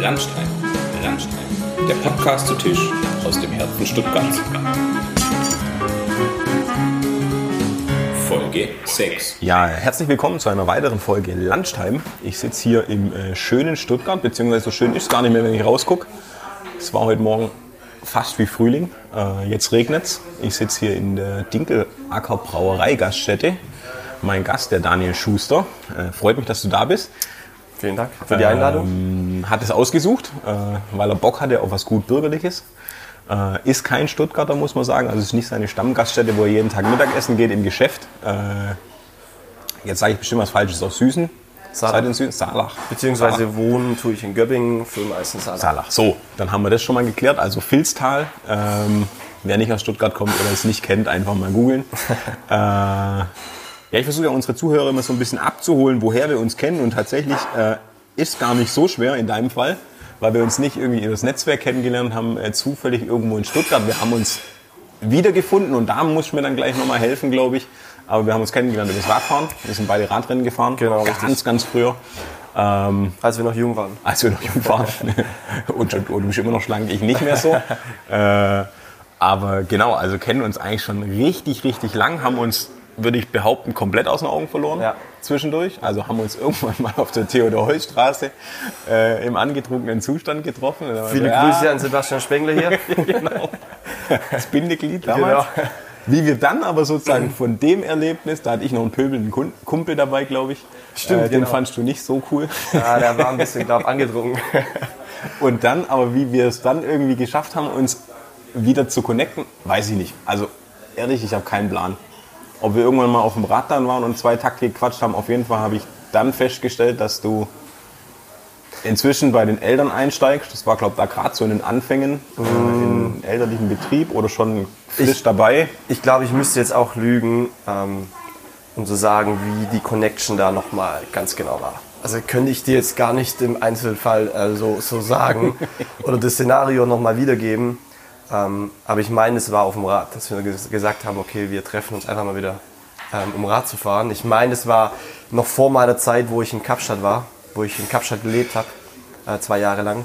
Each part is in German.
Landstein, Landstein, der Podcast zu Tisch aus dem Herzen Stuttgarts. Folge 6. Ja, herzlich willkommen zu einer weiteren Folge Lunchtime. Ich sitze hier im äh, schönen Stuttgart, beziehungsweise so schön ist es gar nicht mehr, wenn ich rausgucke. Es war heute Morgen fast wie Frühling. Äh, jetzt regnet es. Ich sitze hier in der Dinkelacker Brauerei Gaststätte. Mein Gast, der Daniel Schuster. Äh, freut mich, dass du da bist. Vielen Dank für die Einladung. Ähm, hat es ausgesucht, äh, weil er Bock hatte auf was gut Bürgerliches. Äh, ist kein Stuttgarter, muss man sagen. Also es ist nicht seine Stammgaststätte, wo er jeden Tag Mittagessen geht im Geschäft. Äh, jetzt sage ich bestimmt was Falsches auf Süßen. Salach. In Süßen? Salach. Beziehungsweise wohnen tue ich in Göppingen, Film ist in Salach. Salach. So, dann haben wir das schon mal geklärt. Also Filztal. Ähm, wer nicht aus Stuttgart kommt oder es nicht kennt, einfach mal googeln. äh, ja, ich versuche ja unsere Zuhörer immer so ein bisschen abzuholen, woher wir uns kennen. Und tatsächlich äh, ist gar nicht so schwer in deinem Fall, weil wir uns nicht irgendwie über das Netzwerk kennengelernt haben, äh, zufällig irgendwo in Stuttgart. Wir haben uns wiedergefunden und da muss ich mir dann gleich nochmal helfen, glaube ich. Aber wir haben uns kennengelernt über das Radfahren. Wir sind beide Radrennen gefahren. Genau, Ganz, richtig. ganz früher. Ähm, Als wir noch jung waren. als wir noch jung waren. und, schon- und du bist immer noch schlank, ich nicht mehr so. äh, aber genau, also kennen uns eigentlich schon richtig, richtig lang, haben uns, würde ich behaupten, komplett aus den Augen verloren Ja. zwischendurch. Also haben uns irgendwann mal auf der Theodor-Heuss-Straße äh, im angetrunkenen Zustand getroffen. Viele ja, Grüße an Sebastian Spengler hier. genau. Das Bindeglied damals. Genau. Wie wir dann aber sozusagen von dem Erlebnis, da hatte ich noch einen pöbelnden Kumpel dabei, glaube ich. Stimmt, äh, Den genau. fandst du nicht so cool. Ja, der war ein bisschen, glaube ich, angetrunken. Und dann, aber wie wir es dann irgendwie geschafft haben, uns wieder zu connecten, weiß ich nicht. Also ehrlich, ich habe keinen Plan. Ob wir irgendwann mal auf dem Rad dann waren und zwei Takte gequatscht haben, auf jeden Fall habe ich dann festgestellt, dass du inzwischen bei den Eltern einsteigst. Das war, glaube ich, da gerade so in den Anfängen, äh, in elterlichen Betrieb oder schon frisch Ich- dabei. Ich glaube, ich müsste jetzt auch lügen, ähm, um zu sagen, wie die Connection da nochmal ganz genau war. Also könnte ich dir jetzt gar nicht im Einzelfall äh, so, so sagen oder das Szenario nochmal wiedergeben. Ähm, aber ich meine, es war auf dem Rad, dass wir ges- gesagt haben, okay, wir treffen uns einfach mal wieder, ähm, um Rad zu fahren. Ich meine, es war noch vor meiner Zeit, wo ich in Kapstadt war, wo ich in Kapstadt gelebt habe, äh, zwei Jahre lang.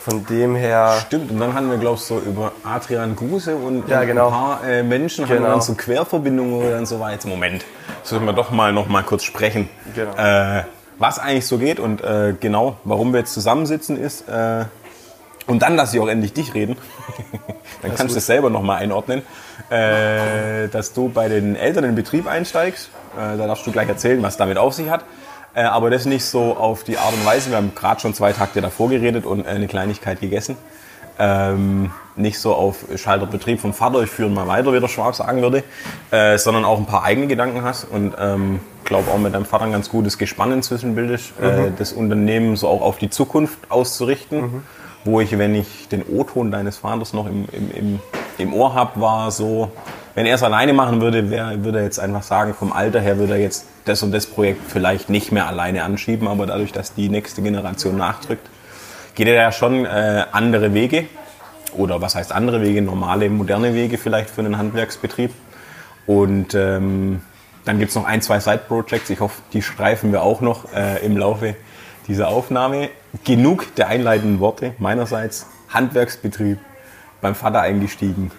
Von dem her, Stimmt, und dann hatten wir, glaube ich, so über Adrian Guse und, Ja, und genau. ein paar äh, Menschen haben Genau. dann so Querverbindungen, dann so jetzt Moment, sollten wir doch mal noch mal kurz sprechen. Genau. Äh, was eigentlich so geht und äh, genau, warum wir jetzt zusammensitzen ist, äh, und dann lasse ich auch endlich dich reden. dann kannst du das selber noch mal einordnen, äh, dass du bei den Eltern in den Betrieb einsteigst. Äh, da darfst du gleich erzählen, was damit auf sich hat. Äh, aber das nicht so auf die Art und Weise. Wir haben gerade schon zwei Takte davor geredet und äh, eine Kleinigkeit gegessen. Ähm, nicht so auf Schalterbetrieb vom Vater, ich führe mal weiter, wie der Schwab sagen würde, äh, sondern auch ein paar eigene Gedanken hast und ähm, glaube auch mit deinem Vater ein ganz gutes Gespann inzwischen bildest, äh, das Unternehmen so auch auf die Zukunft auszurichten. Wo ich, wenn ich den O-Ton deines Vaters noch im, im, im, im Ohr habe, war so, wenn er es alleine machen würde, wär, würde er jetzt einfach sagen, vom Alter her würde er jetzt das und das Projekt vielleicht nicht mehr alleine anschieben, aber dadurch, dass die nächste Generation nachdrückt, geht er ja schon äh, andere Wege. Oder was heißt andere Wege? Normale, moderne Wege vielleicht für einen Handwerksbetrieb. Und ähm, dann gibt es noch ein, zwei Side-Projects. Ich hoffe, die streifen wir auch noch äh, im Laufe dieser Aufnahme. Genug der einleitenden Worte meinerseits. Handwerksbetrieb, beim Vater eingestiegen,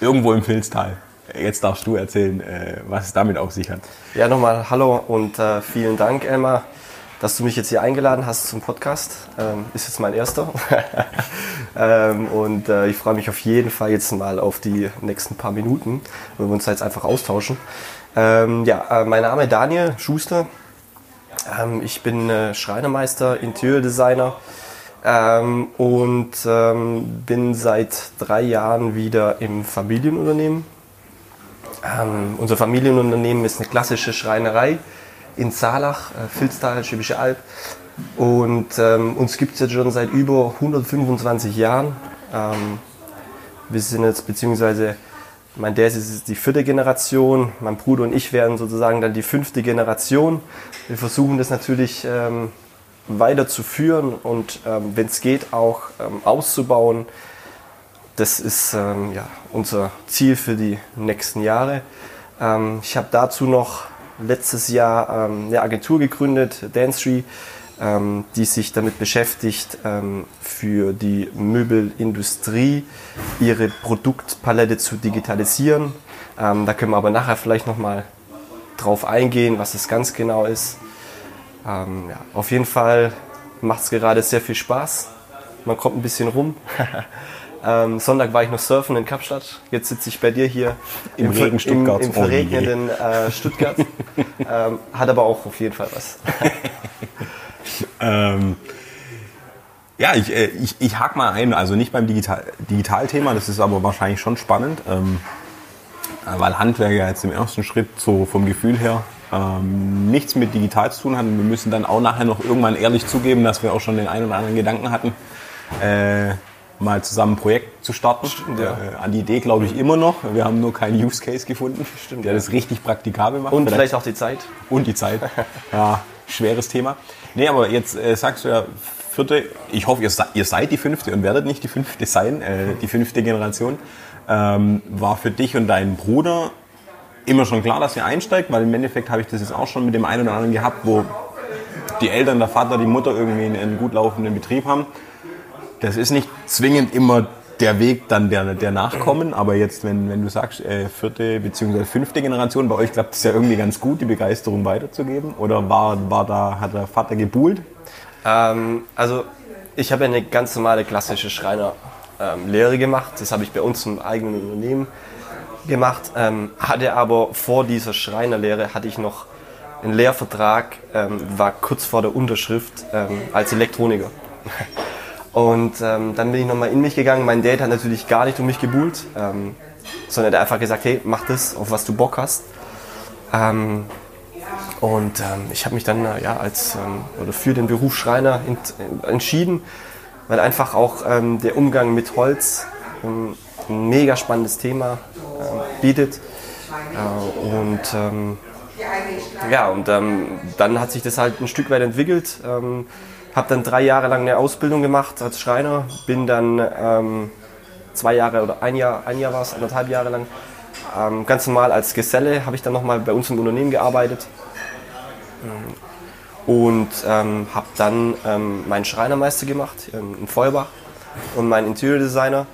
irgendwo im Filztal. Jetzt darfst du erzählen, äh, was es damit auf sich hat. Ja, nochmal hallo und äh, vielen Dank, Elmar, dass du mich jetzt hier eingeladen hast zum Podcast. Ähm, ist jetzt mein erster. ähm, und äh, ich freue mich auf jeden Fall jetzt mal auf die nächsten paar Minuten, wo wir uns da jetzt einfach austauschen. Ähm, ja, äh, mein Name ist Daniel Schuster. Ähm, ich bin äh, Schreinermeister, Interiordesigner ähm, und ähm, bin seit drei Jahren wieder im Familienunternehmen. Ähm, unser Familienunternehmen ist eine klassische Schreinerei in Zalach, äh, Vilstal, Schwäbische Alb. Und ähm, uns gibt es jetzt schon seit über 125 Jahren. Ähm, wir sind jetzt, beziehungsweise mein Dad ist die vierte Generation, mein Bruder und ich werden sozusagen dann die fünfte Generation. Wir versuchen das natürlich ähm, weiterzuführen und ähm, wenn es geht auch ähm, auszubauen. Das ist ähm, ja, unser Ziel für die nächsten Jahre. Ähm, ich habe dazu noch letztes Jahr ähm, eine Agentur gegründet, Dance Tree, ähm, die sich damit beschäftigt, ähm, für die Möbelindustrie ihre Produktpalette zu digitalisieren. Ähm, da können wir aber nachher vielleicht nochmal drauf eingehen, was es ganz genau ist. Ähm, ja, auf jeden Fall macht es gerade sehr viel Spaß. Man kommt ein bisschen rum. ähm, Sonntag war ich noch surfen in Kapstadt. Jetzt sitze ich bei dir hier Im Regen Stuttgart. Im, im verregneten äh, Stuttgart. ähm, hat aber auch auf jeden Fall was. Ähm, ja, ich, äh, ich, ich hake mal ein, also nicht beim Digital Digitalthema, das ist aber wahrscheinlich schon spannend, ähm, äh, weil Handwerk ja jetzt im ersten Schritt so vom Gefühl her ähm, nichts mit digital zu tun hat. Und wir müssen dann auch nachher noch irgendwann ehrlich zugeben, dass wir auch schon den einen oder anderen Gedanken hatten, äh, mal zusammen ein Projekt zu starten. Stimmt, ja. äh, an die Idee glaube ich immer noch. Wir haben nur keinen Use Case gefunden, Stimmt, der ja. das richtig praktikabel macht. Und vielleicht auch die Zeit. Und die Zeit. Ja, schweres Thema. Nee, aber jetzt äh, sagst du ja, vierte, ich hoffe, ihr, ihr seid die fünfte und werdet nicht die fünfte sein, äh, die fünfte Generation. Ähm, war für dich und deinen Bruder immer schon klar, dass ihr einsteigt, weil im Endeffekt habe ich das jetzt auch schon mit dem einen oder anderen gehabt, wo die Eltern, der Vater, die Mutter irgendwie einen, einen gut laufenden Betrieb haben. Das ist nicht zwingend immer der Weg dann der, der Nachkommen, aber jetzt, wenn, wenn du sagst, äh, vierte bzw. fünfte Generation, bei euch klappt es ja irgendwie ganz gut, die Begeisterung weiterzugeben? Oder war, war da, hat der Vater gebuhlt? Ähm, also ich habe ja eine ganz normale klassische Schreinerlehre gemacht. Das habe ich bei uns im eigenen Unternehmen gemacht. Ähm, hatte aber vor dieser Schreinerlehre hatte ich noch einen Lehrvertrag, ähm, war kurz vor der Unterschrift ähm, als Elektroniker. Und ähm, dann bin ich nochmal in mich gegangen. Mein Dad hat natürlich gar nicht um mich gebuhlt, ähm, sondern er hat einfach gesagt, hey, mach das, auf was du Bock hast. Ähm, und ähm, ich habe mich dann äh, ja, als, ähm, oder für den Beruf Schreiner äh, entschieden, weil einfach auch ähm, der Umgang mit Holz ein mega spannendes Thema ähm, bietet. Äh, und ja, und dann hat sich das halt ein Stück weit entwickelt. Ähm, habe dann drei Jahre lang eine Ausbildung gemacht als Schreiner, bin dann ähm, zwei Jahre oder ein Jahr, ein Jahr war es, anderthalb Jahre lang, ähm, ganz normal als Geselle habe ich dann nochmal bei uns im Unternehmen gearbeitet und ähm, habe dann ähm, meinen Schreinermeister gemacht ähm, in Feuerbach und meinen Interior Designer.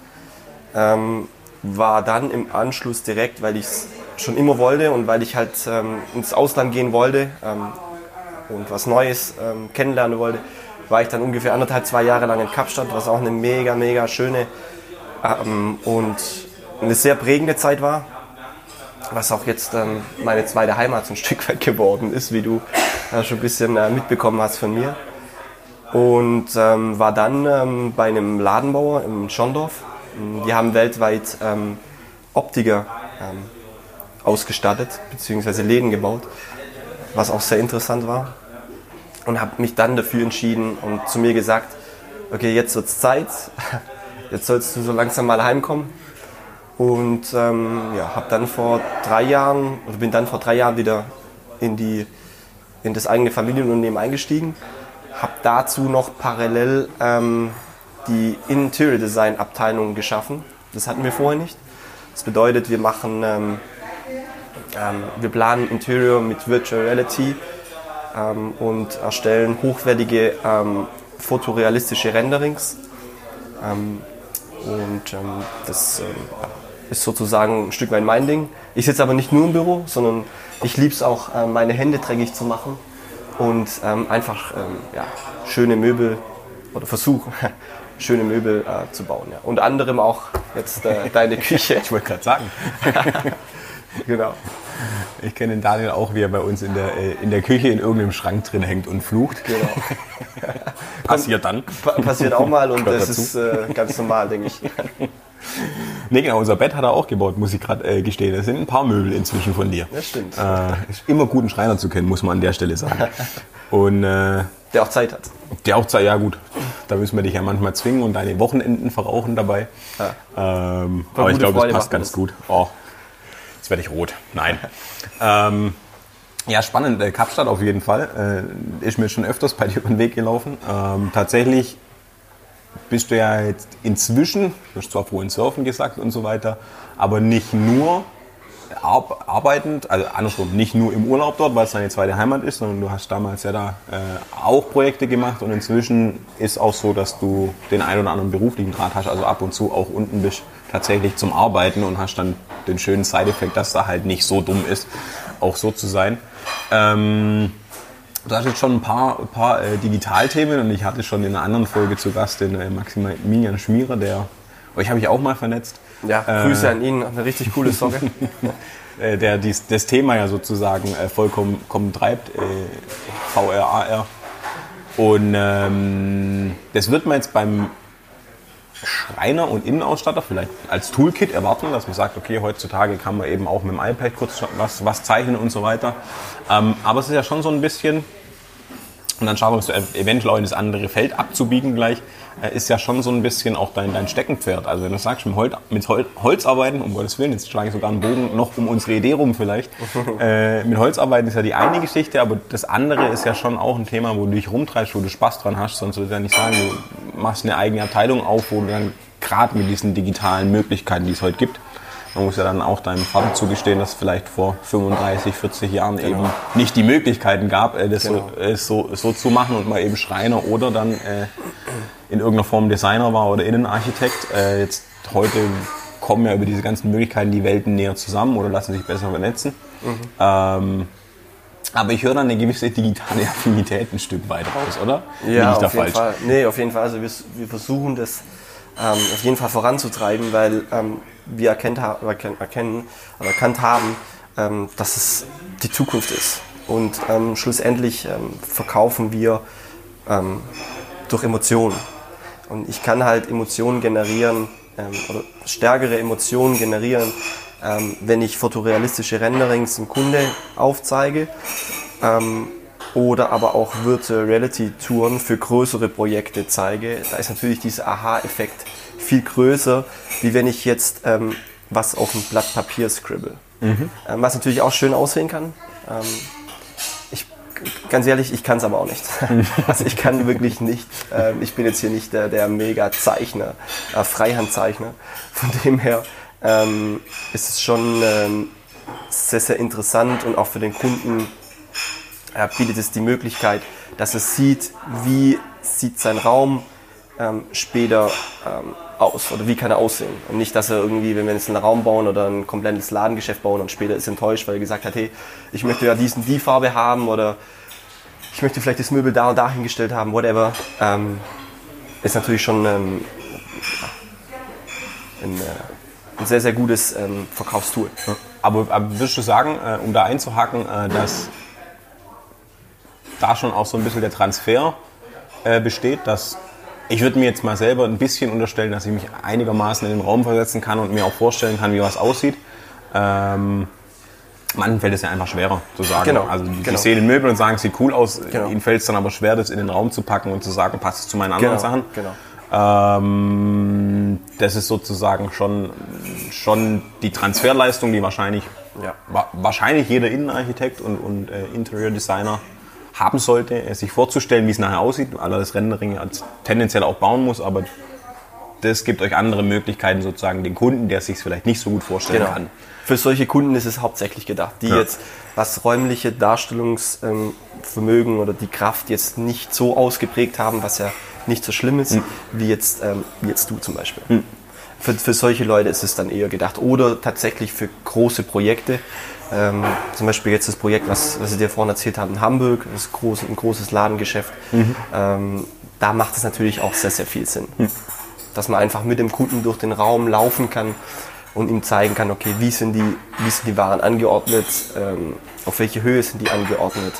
Ähm, war dann im Anschluss direkt, weil ich es schon immer wollte und weil ich halt ähm, ins Ausland gehen wollte ähm, und was Neues ähm, kennenlernen wollte, war ich dann ungefähr anderthalb, zwei Jahre lang in Kapstadt, was auch eine mega, mega schöne ähm, und eine sehr prägende Zeit war was auch jetzt ähm, meine zweite Heimat so ein Stück weit geworden ist, wie du äh, schon ein bisschen äh, mitbekommen hast von mir. Und ähm, war dann ähm, bei einem Ladenbauer in Schondorf. Die haben weltweit ähm, Optiker ähm, ausgestattet, beziehungsweise Läden gebaut, was auch sehr interessant war. Und habe mich dann dafür entschieden und zu mir gesagt, okay, jetzt wird's Zeit, jetzt sollst du so langsam mal heimkommen. Und ähm, ja, habe dann vor drei Jahren, oder bin dann vor drei Jahren wieder in, die, in das eigene Familienunternehmen eingestiegen. Habe dazu noch parallel ähm, die Interior Design Abteilung geschaffen. Das hatten wir vorher nicht. Das bedeutet, wir machen, ähm, ähm, wir planen Interior mit Virtual Reality ähm, und erstellen hochwertige ähm, fotorealistische Renderings. Ähm, und ähm, das ähm, ist sozusagen ein Stück weit mein Ding. Ich sitze aber nicht nur im Büro, sondern ich liebe es auch, äh, meine Hände dreckig zu machen und einfach ja, schöne Möbel oder versuchen, schöne Möbel äh, zu bauen. Ja. Unter anderem auch jetzt äh, deine Küche. Ich wollte gerade sagen. genau. Ich kenne den Daniel auch, wie er bei uns in der, äh, in der Küche in irgendeinem Schrank drin hängt und flucht. genau. Passiert dann. Pa passiert auch mal und das dazu. ist äh, ganz normal, denke ich. Nee, genau, unser Bett hat er auch gebaut, muss ich gerade äh, gestehen. Das sind ein paar Möbel inzwischen von dir. Das stimmt. Äh, ist immer gut, einen Schreiner zu kennen, muss man an der Stelle sagen. Und äh, Der auch Zeit hat. der auch sagt, ja gut, da müssen wir dich ja manchmal zwingen und deine Wochenenden verrauchen dabei. Ja. Ähm, aber ich glaube, das passt ganz das. gut. Oh, werde ich rot. Nein. ähm, ja, spannend. Äh, Kapstadt auf jeden Fall. Äh, ist mir schon öfters bei dir über den Weg gelaufen. Ähm, tatsächlich bist du ja jetzt inzwischen, du hast zwar vorhin Surfen gesagt und so weiter, aber nicht nur arbeitend, also andersrum, nicht nur im Urlaub dort, weil es deine zweite Heimat ist, sondern du hast damals ja da äh, auch Projekte gemacht und inzwischen ist auch so, dass du den einen oder anderen beruflichen Draht hast, also ab und zu auch unten bist tatsächlich zum Arbeiten und hast dann den schönen Side-Effekt, dass da halt nicht so dumm ist, auch so zu sein. Ähm, Du hast jetzt schon ein paar, paar äh, Digitalthemen und ich hatte schon in einer anderen Folge zu Gast den äh, Maximilian Schmierer, der euch habe ich auch mal vernetzt. Ja, Grüße äh, an ihn, eine richtig coole Socke. Äh, der dies, das Thema ja sozusagen äh, vollkommen treibt, äh, VRAR. Und ähm, das wird man jetzt beim Schreiner und Innenausstatter vielleicht als Toolkit erwarten, dass man sagt, okay, heutzutage kann man eben auch mit dem iPad kurz was, was zeichnen und so weiter. Ähm, aber es ist ja schon so ein bisschen, und dann schauen wir uns eventuell auch in das andere Feld abzubiegen gleich, äh, ist ja schon so ein bisschen auch dein, dein Steckenpferd. Also wenn du sagst, mit, Holz, mit Holz arbeiten, um Gottes Willen, jetzt schlage ich sogar einen Bogen noch um unsere Idee rum vielleicht. äh, mit Holz arbeiten ist ja die eine Geschichte, aber das andere ist ja schon auch ein Thema, wo du dich rumtreibst, wo du Spaß dran hast. Sonst würde ich ja nicht sagen, du machst eine eigene Abteilung auf, wo du dann gerade mit diesen digitalen Möglichkeiten, die es heute gibt, man muss ja dann auch deinem Vater zugestehen, dass es vielleicht vor 35, 40 Jahren genau. eben nicht die Möglichkeiten gab, äh, das genau. so, äh, so, so, zu machen und mal eben Schreiner oder dann äh, in irgendeiner Form Designer war oder Innenarchitekt. Äh, jetzt heute kommen ja über diese ganzen Möglichkeiten die Welten näher zusammen oder lassen sich besser vernetzen. Mhm. Ähm, aber ich höre dann eine gewisse digitale Affinität ein Stück weit raus, oder? Ja, auf jeden falsch? Fall. Nee, auf jeden Fall. Also wir, wir versuchen das ähm, auf jeden Fall voranzutreiben, weil ähm, wir erkennt, erkennen, oder erkannt haben, ähm, dass es die Zukunft ist. Und ähm, schlussendlich ähm, verkaufen wir ähm, durch Emotionen. Und ich kann halt Emotionen generieren oder stärkere Emotionen generieren, wenn ich fotorealistische Renderings dem Kunde aufzeige oder aber auch Virtual Reality Touren für größere Projekte zeige, da ist natürlich dieser Aha-Effekt viel größer, wie wenn ich jetzt ähm, was auf ein Blatt Papier scribble. Mhm. Ähm, was natürlich auch schön aussehen kann. Ähm, ich, ganz ehrlich, ich kann es aber auch nicht. also ich kann wirklich nicht, ähm, ich bin jetzt hier nicht der, der Mega-Zeichner, äh, Freihandzeichner. Von dem her ähm, ist es schon ähm, sehr, sehr interessant und auch für den Kunden bietet es die Möglichkeit, dass er sieht, wie sieht sein Raum ähm, später ähm, aus oder wie kann er aussehen. Und nicht, dass er irgendwie, wenn wir jetzt einen Raum bauen oder ein komplettes Ladengeschäft bauen und später ist enttäuscht, weil er gesagt hat, hey, ich möchte ja diesen die Farbe haben oder ich möchte vielleicht das Möbel da und da hingestellt haben, whatever. Ähm, ist natürlich schon ähm, ein, äh, ein, sehr, sehr gutes ähm, Verkaufstool. Aber, aber würdest du sagen, äh, um da einzuhaken, äh, dass da schon auch so ein bisschen der Transfer äh, besteht, dass ich würde mir jetzt mal selber ein bisschen unterstellen, dass ich mich einigermaßen in den Raum versetzen kann und mir auch vorstellen kann, wie was aussieht. Ähm, manchen fällt es ja einfach schwerer zu sagen. Genau, also die, genau. sehen den Möbel und sagen, es sieht cool aus. Genau. Ihnen fällt es dann aber schwer, das in den Raum zu packen und zu sagen, passt es zu meinen anderen genau, Sachen. Genau. Ähm, das ist sozusagen schon, schon die Transferleistung, die wahrscheinlich, ja. wa wahrscheinlich jeder Innenarchitekt und, und äh, Interior Designer haben sollte, sich vorzustellen, wie es nachher aussieht, weil er das Rendering tendenziell auch bauen muss, aber das gibt euch andere Möglichkeiten, sozusagen den Kunden, der sich vielleicht nicht so gut vorstellen genau. kann. Für solche Kunden ist es hauptsächlich gedacht, die ja. jetzt was räumliche Darstellungsvermögen oder die Kraft jetzt nicht so ausgeprägt haben, was ja nicht so schlimm ist, mhm. wie, jetzt, ähm, wie jetzt du zum Beispiel. Mhm. Für, für solche Leute ist es dann eher gedacht. Oder tatsächlich für große Projekte, ähm, zum Beispiel jetzt das Projekt, was, was ich dir vorhin erzählt habe in Hamburg, das groß, ein großes Ladengeschäft. Mhm. Ähm, da macht es natürlich auch sehr, sehr viel Sinn. Mhm. Dass man einfach mit dem Kunden durch den Raum laufen kann und ihm zeigen kann, okay, wie sind die, wie sind die Waren angeordnet, ähm, auf welche Höhe sind die angeordnet.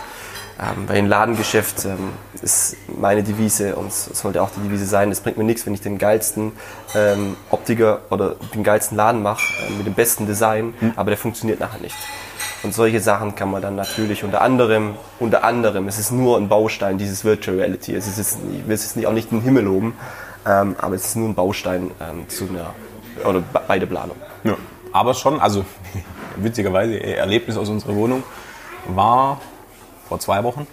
Ähm, bei einem Ladengeschäft ähm, ist meine Devise und es sollte auch die Devise sein, es bringt mir nichts, wenn ich den geilsten ähm, Optiker oder den geilsten Laden mache, äh, mit dem besten Design, mhm. aber der funktioniert nachher nicht. Und solche Sachen kann man dann natürlich unter anderem, unter anderem, es ist nur ein Baustein, dieses Virtual Reality. Es ist jetzt, ich will es nicht, auch nicht in den Himmel loben, ähm, aber es ist nur ein Baustein ähm, zu einer, oder bei der Planung. Ja, aber schon, also witzigerweise, Erlebnis aus unserer Wohnung war vor zwei Wochen.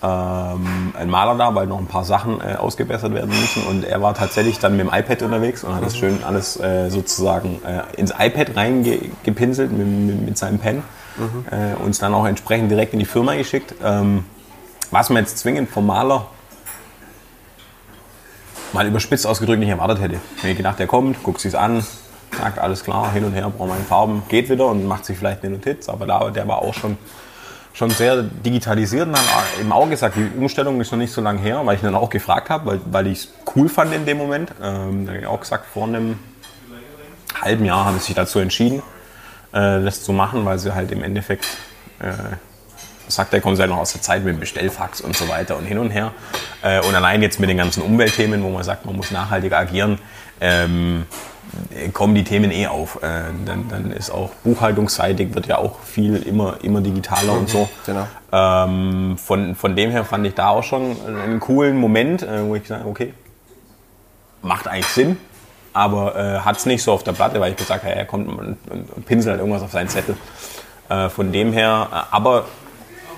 ähm, ein Maler da, weil noch ein paar Sachen äh, ausgebessert werden müssen. Und er war tatsächlich dann mit dem iPad unterwegs und hat das schön alles äh, sozusagen äh, ins iPad reingepinselt mit, mit, mit, seinem Pen. Mhm. Äh, uns dann auch entsprechend direkt in die Firma geschickt. Ähm, was man jetzt zwingend vom Maler mal überspitzt ausgedrückt nicht erwartet hätte. Wenn ich gedacht, der kommt, guckt sich's an, sagt alles klar, hin und her, braucht man Farben, geht wieder und macht sich vielleicht eine Notiz. Aber da, der war auch schon schon sehr digitalisiert und dann im Auge gesagt, die Umstellung ist noch nicht so lange her, weil ich dann auch gefragt habe, weil, weil ich es cool fand in dem Moment. Ähm, da habe ich auch gesagt, vor einem halben Jahr haben sie sich dazu entschieden, äh, das zu machen, weil sie halt im Endeffekt, äh, sagt er, sie halt noch aus der Zeit mit dem Bestellfax und so weiter und hin und her. Äh, und allein jetzt mit den ganzen Umweltthemen, wo man sagt, man muss nachhaltig agieren, ähm, kommen die Themen eh auf. Äh, dann, dann, ist auch buchhaltungsseitig wird ja auch viel immer, immer digitaler und so. Genau. Ähm, von, von dem her fand ich da auch schon einen coolen Moment, äh, wo ich gesagt habe, okay, macht eigentlich Sinn, aber äh, hat es nicht so auf der Platte, weil ich gesagt habe, er kommt und pinselt halt irgendwas auf seinen Zettel. Äh, von dem her, äh, aber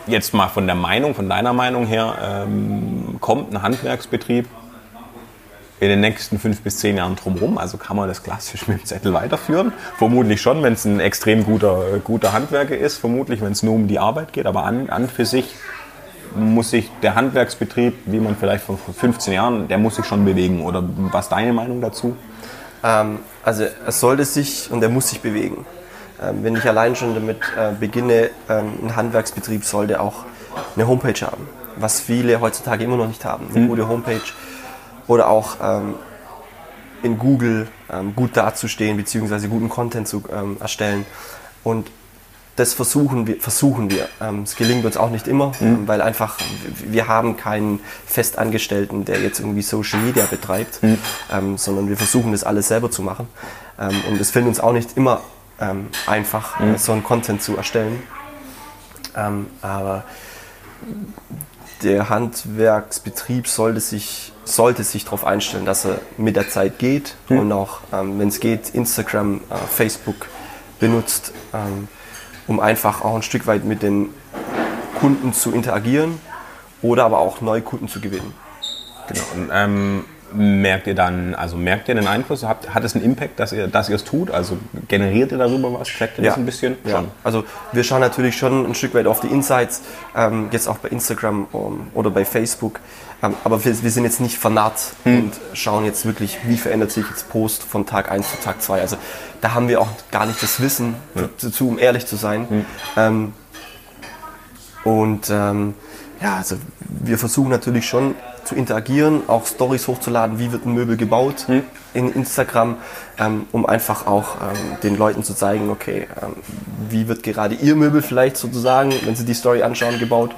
jetzt mal von der Meinung, von deiner Meinung her, ähm, kommt ein Handwerksbetrieb in den nächsten fünf bis zehn Jahren drumherum? Also kann man das klassisch mit dem Zettel weiterführen? Vermutlich schon, wenn es ein extrem guter, guter Handwerker ist, vermutlich, wenn es nur um die Arbeit geht, aber an, an für sich muss sich der Handwerksbetrieb, wie man vielleicht vor 15 Jahren, der muss sich schon bewegen. Oder was ist deine Meinung dazu? Ähm, also es sollte sich und er muss sich bewegen. Ähm, wenn ich allein schon damit äh, beginne, ähm, ein Handwerksbetrieb sollte auch eine Homepage haben, was viele heutzutage immer noch nicht haben. Eine mhm. gute Homepage oder auch ähm, in Google ähm, gut dazustehen, beziehungsweise guten Content zu ähm, erstellen. Und das versuchen wir. Versuchen wir. Ähm, es gelingt uns auch nicht immer, mhm. weil einfach wir haben keinen Festangestellten, der jetzt irgendwie Social Media betreibt, mhm. sondern wir versuchen das alles selber zu machen. Ähm, und es fällt uns auch nicht immer ähm, einfach, mhm. so einen Content zu erstellen. Aber der Handwerksbetrieb sollte sich, sollte sich darauf einstellen, dass er mit der Zeit geht mhm. und auch, ähm, wenn es geht, Instagram, äh, Facebook benutzt, ähm, um einfach auch ein Stück weit mit den Kunden zu interagieren oder aber auch neue Kunden zu gewinnen. Genau. Und, ähm, merkt ihr dann, also merkt ihr den Einfluss? Hat, hat es einen Impact, dass ihr, dass ihr es tut? Also generiert ihr darüber was? Checkt ihr ja. das ein bisschen? Ja. Schon. Also wir schauen natürlich schon ein Stück weit auf die Insights, ähm, jetzt auch bei Instagram um, ähm, oder bei Facebook. Ähm, aber wir, wir, sind jetzt nicht vernarrt hm. und schauen jetzt wirklich, wie verändert sich jetzt Post von Tag 1 zu Tag 2. Also da haben wir auch gar nicht das Wissen hm. dazu, um ehrlich zu sein. Hm. Ähm, und ähm, ja, also wir versuchen natürlich schon zu interagieren, auch Stories hochzuladen, wie wird ein Möbel gebaut hm. in Instagram, ähm, um einfach auch ähm, den Leuten zu zeigen, okay, ähm, wie wird gerade ihr Möbel vielleicht sozusagen, wenn sie die Story anschauen, gebaut.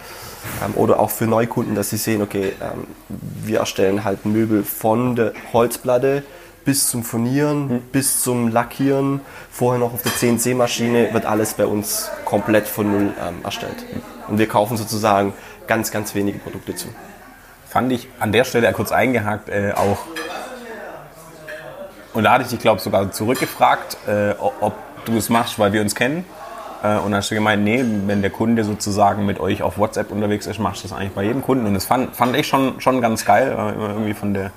Ähm, oder auch für Neukunden, dass sie sehen, okay, ähm, wir erstellen halt Möbel von der Holzplatte bis zum Furnieren, hm. bis zum Lackieren, vorher noch auf der CNC-Maschine, wird alles bei uns komplett von Null ähm, erstellt. Und wir kaufen sozusagen ganz, ganz wenige Produkte zu fand ich an der Stelle kurz eingehakt äh, auch. Und da hatte ich dich, glaube ich, sogar zurückgefragt, äh, ob du es machst, weil wir uns kennen. Äh, und dann hast du gemeint, nee, wenn der Kunde sozusagen mit euch auf WhatsApp unterwegs ist, machst du das eigentlich bei jedem Kunden. Und das fand, fand ich schon, schon ganz geil, wenn man irgendwie von der,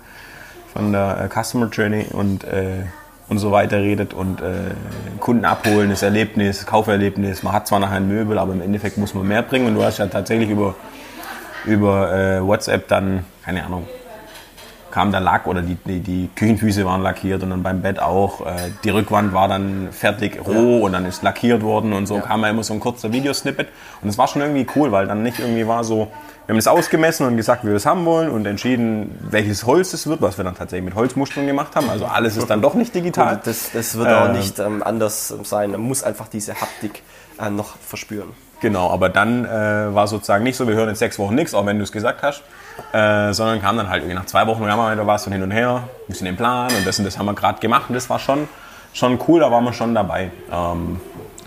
von der äh, Customer Journey und, äh, und so weiter redet und äh, Kunden abholen, das Erlebnis, Kauferlebnis. Man hat zwar nachher ein Möbel, aber im Endeffekt muss man mehr bringen. Und du hast ja tatsächlich über über äh, WhatsApp dann, keine Ahnung, kam der Lack oder die, die, die, Küchenfüße waren lackiert und dann beim Bett auch. Äh, die Rückwand war dann fertig roh ja. und dann ist lackiert worden und so ja. kam ja immer so ein kurzer Videosnippet. Und es war schon irgendwie cool, weil dann nicht irgendwie war so, wir haben es ausgemessen und gesagt, wie wir es haben wollen und entschieden, welches Holz es wird, was wir dann tatsächlich mit Holzmustern gemacht haben. Also alles ist dann doch nicht digital. Das, das, wird auch äh, nicht ähm, anders sein. Man muss einfach diese Haptik äh, noch verspüren. Genau, aber dann äh, war sozusagen nicht so, wir hören in sechs Wochen nichts, auch wenn du es gesagt hast, äh, sondern kam dann halt irgendwie nach zwei Wochen, haben wir wieder was und hin und her, ein bisschen den Plan und das und das haben wir gerade gemacht und das war schon, schon cool, da waren wir schon dabei. Ähm,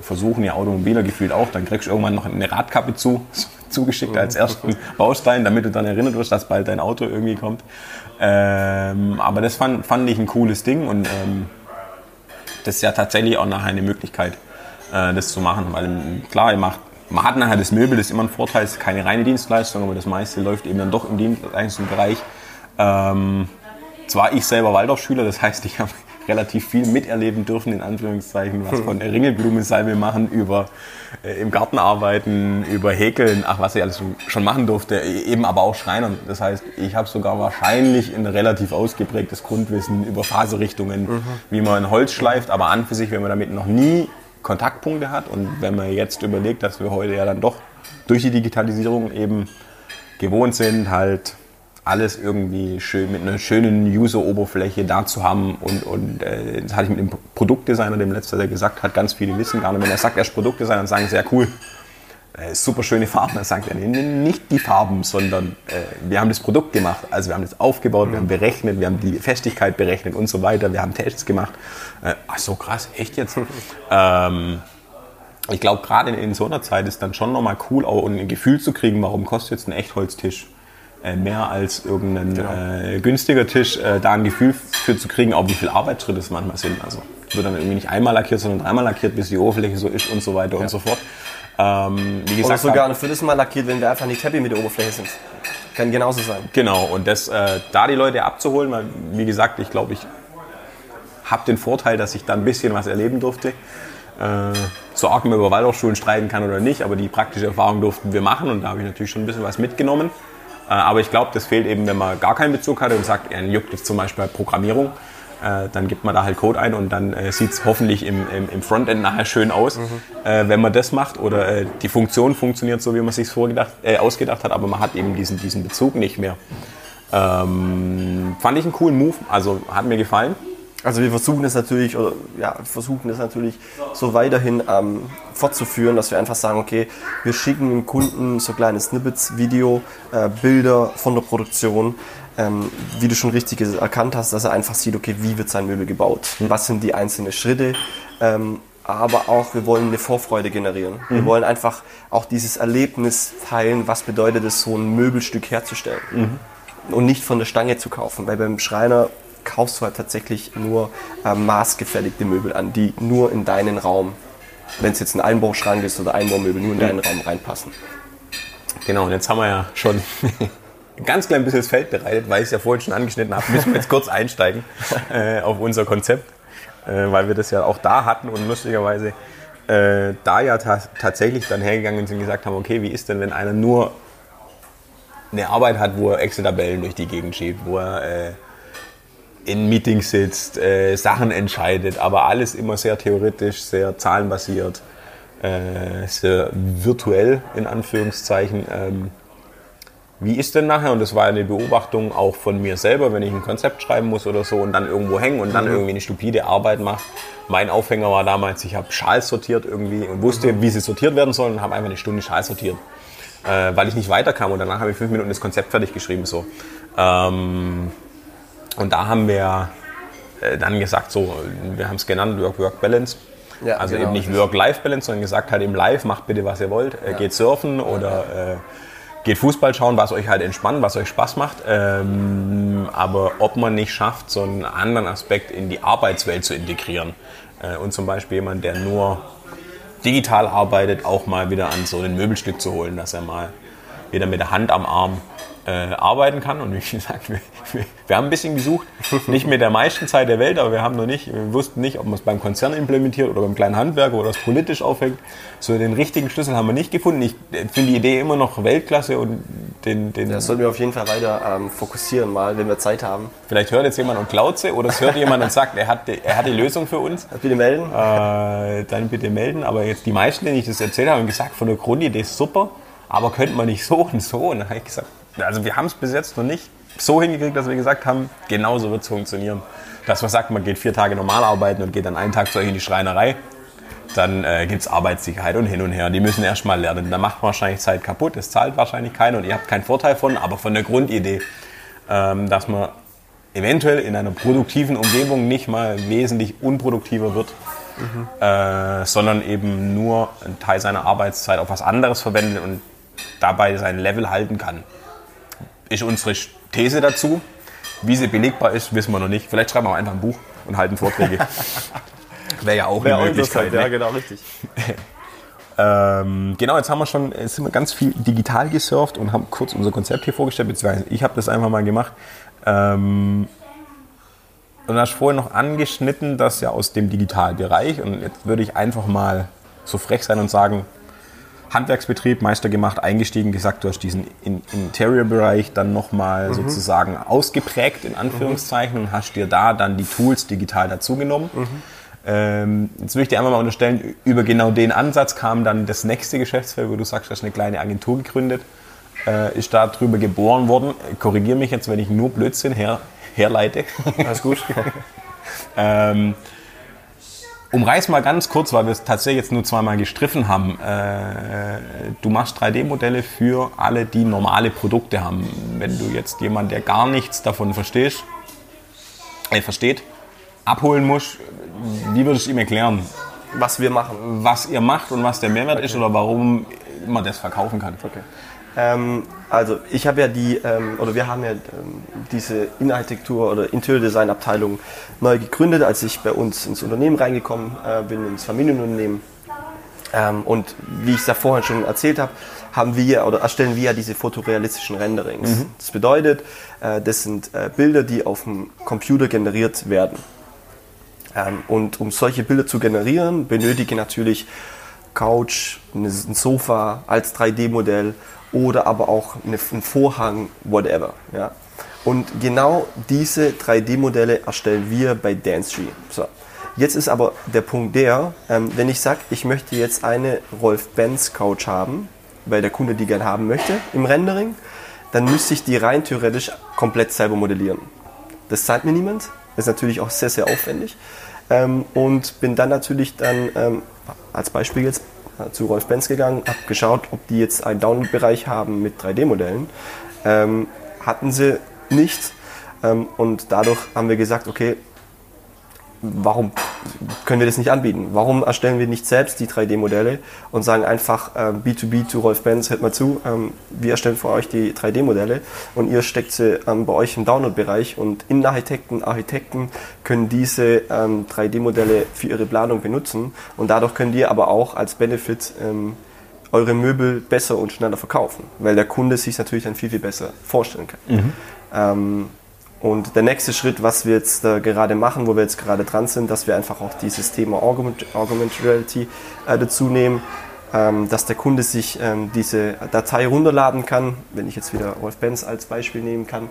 versuchen ja Automobiler gefühlt auch, dann kriegst du irgendwann noch eine Radkappe zu, zugeschickt als ersten Baustein, damit du dann erinnert wirst, dass bald dein Auto irgendwie kommt. Ähm, aber das fand, fand ich ein cooles Ding und ähm, das ist ja tatsächlich auch nachher eine Möglichkeit, äh, das zu machen, weil klar, ihr macht man hat nachher das Möbel, das ist immer ein Vorteil, es ist keine reine Dienstleistung, aber das meiste läuft eben dann doch im Dienstleistungsbereich. Ähm, zwar ich selber Waldorfschüler, das heißt, ich habe relativ viel miterleben dürfen, in Anführungszeichen, was von Ringelblumensalbe machen, über äh, im Garten arbeiten, über Häkeln, ach, was ich alles schon machen durfte, e, eben aber auch Schreinern. Das heißt, ich habe sogar wahrscheinlich ein relativ ausgeprägtes Grundwissen über Faserrichtungen, mhm. wie man ein Holz schleift, aber an für sich, wenn man damit noch nie Kontaktpunkte hat und wenn man jetzt überlegt, dass wir heute ja dann doch durch die Digitalisierung eben gewohnt sind, halt alles irgendwie schön mit einer schönen User-Oberfläche da zu haben. Und, und äh, das hatte ich mit dem Produktdesigner, dem letzten, der gesagt hat, ganz viele wissen gar nicht. Wenn er sagt, er ist Produktdesigner, dann sagen sie, ja cool, äh, super schöne Farben. Dann sagt er, nee, nicht die Farben, sondern äh, wir haben das Produkt gemacht. Also wir haben das aufgebaut, mhm. wir haben berechnet, wir haben die Festigkeit berechnet und so weiter. Wir haben Tests gemacht. Äh, ach so krass, echt jetzt? ähm, ich glaube, gerade in, in, so einer Zeit ist dann schon nochmal cool, auch ein Gefühl zu kriegen, warum kostet jetzt ein Echtholztisch äh, mehr als irgendein genau. günstiger Tisch, äh, da ein Gefühl für zu kriegen, auch wie viele Arbeitsschritte es manchmal sind. Also wird dann irgendwie nicht einmal lackiert, sondern dreimal lackiert, bis die Oberfläche so ist und so weiter ja. und so fort. Ähm, wie gesagt, Oder sogar ein viertes Mal lackiert, wenn wir einfach nicht happy mit der Oberfläche sind. Kann genauso sein. Genau, und das, äh, da die Leute abzuholen, weil, wie gesagt, ich glaube, ich habe den Vorteil, dass ich da ein bisschen was erleben durfte. Äh, so arg man über Waldorfschulen streiten kann oder nicht, aber die praktische Erfahrung durften wir machen und da habe ich natürlich schon ein bisschen was mitgenommen. Äh, aber ich glaube, das fehlt eben, wenn man gar keinen Bezug hat und sagt, er juckt jetzt zum Beispiel bei Programmierung. Äh, dann gibt man da halt Code ein und dann äh, sieht es hoffentlich im, im, im, Frontend nachher schön aus, mhm. äh, wenn man das macht. Oder äh, die Funktion funktioniert so, wie man sich vorgedacht, äh, ausgedacht hat, aber man hat eben diesen, diesen Bezug nicht mehr. Ähm, fand ich einen coolen Move, also hat mir gefallen. Also wir versuchen es natürlich, oder ja, versuchen es natürlich so weiterhin ähm, fortzuführen, dass wir einfach sagen, okay, wir schicken dem Kunden so kleine Snippets, Video, äh, Bilder von der Produktion, ähm, wie du schon richtig erkannt hast, dass er einfach sieht, okay, wie wird sein Möbel gebaut, mhm. was sind die einzelnen Schritte, ähm, aber auch wir wollen eine Vorfreude generieren. Mhm. Wir wollen einfach auch dieses Erlebnis teilen, was bedeutet es, so ein Möbelstück herzustellen. Mhm. Und nicht von der Stange zu kaufen, weil beim Schreiner kaufst du halt tatsächlich nur äh, maßgefertigte Möbel an, die nur in deinen Raum, wenn es jetzt ein Einbauschrank ist oder Einbaumöbel, nur in deinen Raum reinpassen. Genau, und jetzt haben wir ja schon ein ganz klein bisschen das Feld bereitet, weil ich es ja vorhin schon angeschnitten habe. Müssen wir jetzt kurz einsteigen äh, auf unser Konzept, äh, weil wir das ja auch da hatten und lustigerweise äh, da ja ta tatsächlich dann hergegangen sind und gesagt haben, okay, wie ist denn, wenn einer nur eine Arbeit hat, wo er Excel-Tabellen durch die Gegend schiebt, wo er äh, in Meetings sitzt, äh, Sachen entscheidet, aber alles immer sehr theoretisch, sehr zahlenbasiert, äh, sehr virtuell in Anführungszeichen. Ähm, wie ist denn nachher, und das war eine Beobachtung auch von mir selber, wenn ich ein Konzept schreiben muss oder so und dann irgendwo hängen und dann mhm. irgendwie eine stupide Arbeit mache. Mein Aufhänger war damals, ich habe Schals sortiert irgendwie und wusste, wie sie sortiert werden sollen und habe einfach eine Stunde Schals sortiert, äh, weil ich nicht weiterkam und danach habe ich fünf Minuten das Konzept fertig geschrieben. So. Ähm, und da haben wir äh, dann gesagt, so, wir haben es genannt, Work-Work-Balance. Ja, also genau, eben nicht Work-Life-Balance, sondern gesagt halt im Live, macht bitte was ihr wollt. Äh, ja. Geht surfen oder äh, geht Fußball schauen, was euch halt entspannt, was euch Spaß macht. Ähm, aber ob man nicht schafft, so einen anderen Aspekt in die Arbeitswelt zu integrieren. Äh, und zum Beispiel jemand, der nur digital arbeitet, auch mal wieder an so ein Möbelstück zu holen, dass er mal wieder mit der Hand am Arm äh, arbeiten kann. Und wie gesagt, wir, wir, haben ein bisschen gesucht, nicht mit der meisten Zeit der Welt, aber wir haben noch nicht, wir wussten nicht, ob man es beim Konzern implementiert oder beim kleinen Handwerker oder es politisch aufhängt. So den richtigen Schlüssel haben wir nicht gefunden. Ich finde die Idee immer noch Weltklasse und den, den Das sollten wir auf jeden Fall weiter ähm, fokussieren, mal, wenn wir Zeit haben. Vielleicht hört jetzt jemand und klaut sie oder es hört jemand und sagt, er hat, die, er hat die Lösung für uns. Bitte melden. Äh, dann bitte melden. Aber jetzt die meisten, denen ich das erzählt habe, haben gesagt, von der Grundidee ist super, aber könnte man nicht so und so. Und dann habe ich gesagt, also wir haben es bis jetzt noch nicht so hingekriegt, dass wir gesagt haben, genauso wird es funktionieren. Dass man sagt, man geht vier Tage normal arbeiten und geht dann einen Tag zu euch in die Schreinerei, dann äh, gibt es Arbeitssicherheit und hin und her. Die müssen erst mal lernen. Da macht man wahrscheinlich Zeit kaputt, es zahlt wahrscheinlich keiner und ihr habt keinen Vorteil von, aber von der Grundidee, ähm, dass man eventuell in einer produktiven Umgebung nicht mal wesentlich unproduktiver wird, mhm. äh, sondern eben nur einen Teil seiner Arbeitszeit auf was anderes verwendet und dabei sein Level halten kann ist unsere These dazu. Wie sie belegbar ist, wissen wir noch nicht. Vielleicht schreiben wir auch einfach ein Buch und halten Vorträge. Wäre ja auch Wäre eine Möglichkeit. Ne? Ja, genau, richtig. Ähm, genau, jetzt haben wir schon, jetzt sind wir ganz viel digital gesurft und haben kurz unser Konzept hier vorgestellt, beziehungsweise ich habe das einfach mal gemacht. Ähm, und du hast vorhin noch angeschnitten, dass ja aus dem Digitalbereich, und jetzt würde ich einfach mal so frech sein und sagen, Handwerksbetrieb, Meister gemacht, eingestiegen, gesagt, du hast diesen In Interior-Bereich dann nochmal mhm. sozusagen ausgeprägt, in Anführungszeichen, und hast dir da dann die Tools digital dazugenommen. Mhm. Ähm, jetzt würde ich dir einmal mal unterstellen, über genau den Ansatz kam dann das nächste Geschäftsfeld, wo du sagst, du hast eine kleine Agentur gegründet, äh, ist da drüber geboren worden. Korrigiere mich jetzt, wenn ich nur Blödsinn her, herleite. Alles gut. ähm, Umreiß mal ganz kurz, weil wir es tatsächlich jetzt nur zweimal gestriffen haben. Äh, du machst 3D-Modelle für alle, die normale Produkte haben. Wenn du jetzt jemand, der gar nichts davon verstehst, äh, versteht, abholen musst, wie würdest du ihm erklären? Was wir machen. Was ihr macht und was der Mehrwert okay. ist oder warum man das verkaufen kann. Okay. Ähm, also ich habe ja die, ähm, oder wir haben ja ähm, diese Innenarchitektur oder Interior Design Abteilung neu gegründet, als ich bei uns ins Unternehmen reingekommen äh, bin, ins Familienunternehmen. Ähm, und wie ich es ja vorhin schon erzählt habe, haben wir oder erstellen wir ja diese fotorealistischen Renderings. Mhm. Das bedeutet, äh, das sind äh, Bilder, die auf dem Computer generiert werden. Ähm, und um solche Bilder zu generieren, benötige ich natürlich Couch, ein Sofa als 3D-Modell oder aber auch eine, ein Vorhang, whatever. Ja. Und genau diese 3D-Modelle erstellen wir bei Dancetree. So. Jetzt ist aber der Punkt der, ähm, wenn ich sage, ich möchte jetzt eine Rolf-Benz-Couch haben, weil der Kunde die gerne haben möchte im Rendering, dann müsste ich die rein theoretisch komplett selber modellieren. Das zahlt mir niemand, ist natürlich auch sehr, sehr aufwendig. Ähm, und bin dann natürlich dann, ähm, als Beispiel jetzt, zu Rolf Benz gegangen, habe geschaut, ob die jetzt einen Download-Bereich haben mit 3D-Modellen. Ähm, hatten sie nicht. Ähm, und dadurch haben wir gesagt, okay, warum können wir das nicht anbieten? Warum erstellen wir nicht selbst die 3D-Modelle und sagen einfach äh, B2B zu Rolf Benz, hört mal zu, ähm, wir erstellen für euch die 3D-Modelle und ihr steckt sie ähm, bei euch im Download-Bereich und Innenarchitekten, Architekten können diese ähm, 3D-Modelle für ihre Planung benutzen und dadurch könnt ihr aber auch als Benefit ähm, eure Möbel besser und schneller verkaufen, weil der Kunde sich natürlich dann viel, viel besser vorstellen kann. Mhm. Ähm, und der nächste Schritt, was wir jetzt äh, gerade machen, wo wir jetzt gerade dran sind, dass wir einfach auch dieses Thema Augment, Augmented Reality äh, dazu nehmen, ähm, dass der Kunde sich ähm, diese Datei runterladen kann. Wenn ich jetzt wieder Rolf Benz als Beispiel nehmen kann,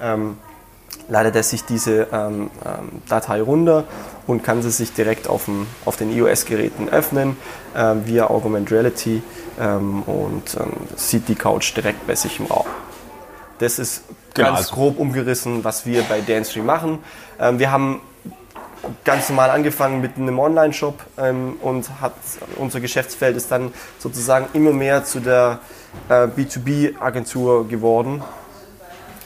ähm, ladet er sich diese ähm, ähm, Datei runter und kann sie sich direkt auf, dem, auf den iOS-Geräten öffnen äh, via Augmented Reality ähm, und sieht die Couch direkt bei sich im Raum. Das ist genau, ganz also grob umgerissen, was wir bei Dance machen. Ähm, wir haben ganz normal angefangen mit einem Online-Shop ähm, und hat, unser Geschäftsfeld ist dann sozusagen immer mehr zu der äh, B2B-Agentur geworden,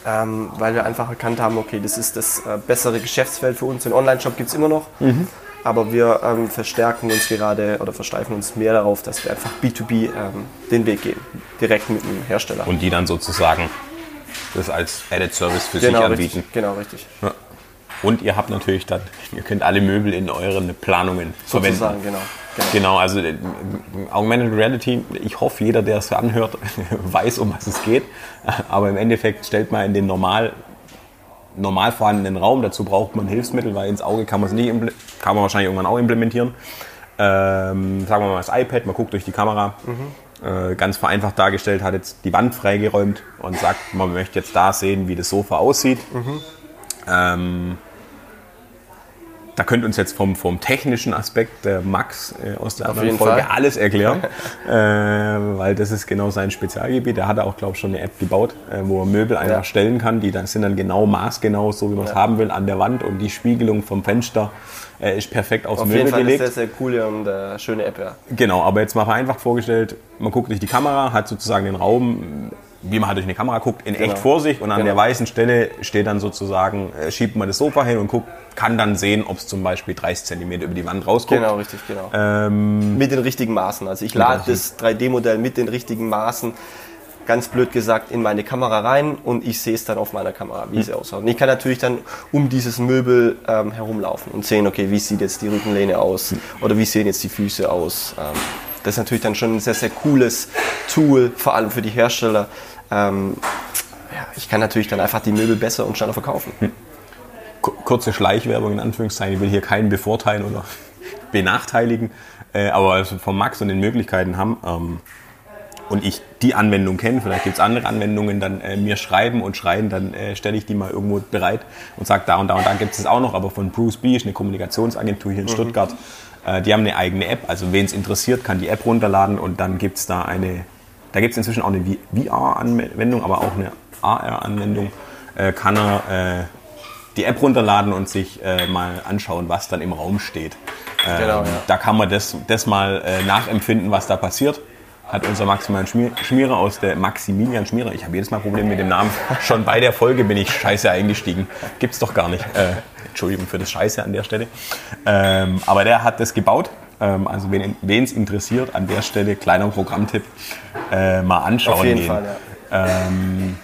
ähm, weil wir einfach erkannt haben, okay, das ist das äh, bessere Geschäftsfeld für uns. Den Online-Shop gibt es immer noch. Mhm. Aber wir ähm, verstärken uns gerade oder versteifen uns mehr darauf, dass wir einfach B2B ähm, den Weg gehen, direkt mit dem Hersteller. Und die dann sozusagen das als Added Service für genau, sich anbieten. Richtig, genau, richtig. Ja. Und ihr habt natürlich dann, ihr könnt alle Möbel in euren Planungen Sozusagen, verwenden. Genau, genau. Genau, also äh, Augmented Reality, ich hoffe, jeder, der es anhört, weiß, um was es geht. Aber im Endeffekt stellt man in den normal, normal vorhandenen Raum, dazu braucht man Hilfsmittel, weil ins Auge kann man es nicht, kann man wahrscheinlich irgendwann auch implementieren. Ähm, sagen wir mal das iPad, man guckt durch die Kamera. Mhm äh, ganz vereinfacht dargestellt, hat jetzt die Wand freigeräumt und sagt, man möchte jetzt da sehen, wie das Sofa aussieht. Mhm. Ähm, da könnte uns jetzt vom, vom technischen Aspekt der Max äh, aus der Auf anderen Folge Fall. alles erklären, äh, weil das ist genau sein Spezialgebiet. Er hat auch, glaube ich, schon eine App gebaut, äh, wo er Möbel einfach ja. stellen kann. Die dann, sind dann genau maßgenau, so wie man es ja. haben will, an der Wand und die Spiegelung vom Fenster äh, ist perfekt aufs Auf Möbel jeden Fall gelegt. Ist sehr, sehr coole und äh, schöne App, ja. Genau, aber jetzt mal vereinfacht vorgestellt, man guckt durch die Kamera, hat sozusagen den Raum, wie man halt durch eine Kamera guckt, in genau. echt vor sich und an genau. der weißen Stelle steht dann sozusagen, äh, schiebt man das Sofa hin und guckt, kann dann sehen, ob es zum Beispiel 30 cm über die Wand rausguckt. Genau, richtig, genau. Ähm, mit den richtigen Maßen. Also ich lade das 3D-Modell mit den richtigen Maßen ganz blöd gesagt, in meine Kamera rein und ich sehe es dann auf meiner Kamera, wie mhm. es ausschaut. Und ich kann natürlich dann um dieses Möbel ähm, herumlaufen und sehen, okay, wie sieht jetzt die Rückenlehne aus mhm. oder wie sehen jetzt die Füße aus. Ähm, das ist natürlich dann schon ein sehr, sehr cooles Tool, vor allem für die Hersteller. Ähm, ja, ich kann natürlich dann einfach die Möbel besser und schneller verkaufen. Hm. Kurze Schleichwerbung in Anführungszeichen, ich will hier keinen bevorteilen oder benachteiligen, äh, aber also von Max und den Möglichkeiten haben. Und ich die Anwendung kenne, vielleicht gibt es andere Anwendungen, dann äh, mir schreiben und schreien, dann äh, stelle ich die mal irgendwo bereit und sage, da und da und da gibt es auch noch, aber von Bruce B ist eine Kommunikationsagentur hier in mhm. Stuttgart. Äh, die haben eine eigene App, also wen es interessiert, kann die App runterladen und dann gibt es da eine, da gibt es inzwischen auch eine VR-Anwendung, aber auch eine AR-Anwendung, äh, kann er äh, die App runterladen und sich äh, mal anschauen, was dann im Raum steht. Ähm, genau, ja. Da kann man das, das mal nachempfinden, was da passiert hat unser Maximilian Schmierer aus der Maximilian Schmierer, ich habe jedes Mal Probleme mit dem Namen, schon bei der Folge bin ich scheiße eingestiegen. Gibt's doch gar nicht. Äh, Entschuldigung für das Scheiße an der Stelle. Ähm, aber der hat das gebaut. Ähm, also wen es interessiert, an der Stelle kleiner Programmtipp, äh, mal anschauen Auf jeden gehen. Fall, ja. ähm,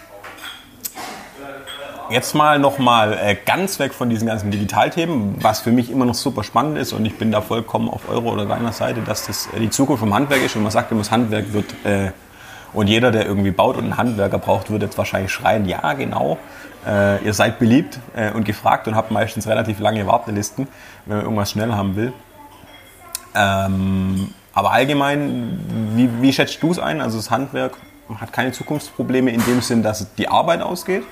Jetzt mal nochmal äh, ganz weg von diesen ganzen Digitalthemen, was für mich immer noch super spannend ist und ich bin da vollkommen auf eure oder deiner Seite, dass das äh, die Zukunft vom Handwerk ist und man sagt immer, das Handwerk wird äh, und jeder, der irgendwie baut und einen Handwerker braucht, würde jetzt wahrscheinlich schreien, ja genau, äh, ihr seid beliebt äh, und gefragt und habt meistens relativ lange Wartelisten, wenn man irgendwas schnell haben will. Ähm, aber allgemein, wie, wie schätzt du es ein? Also das Handwerk hat keine Zukunftsprobleme in dem Sinn, dass die Arbeit ausgeht?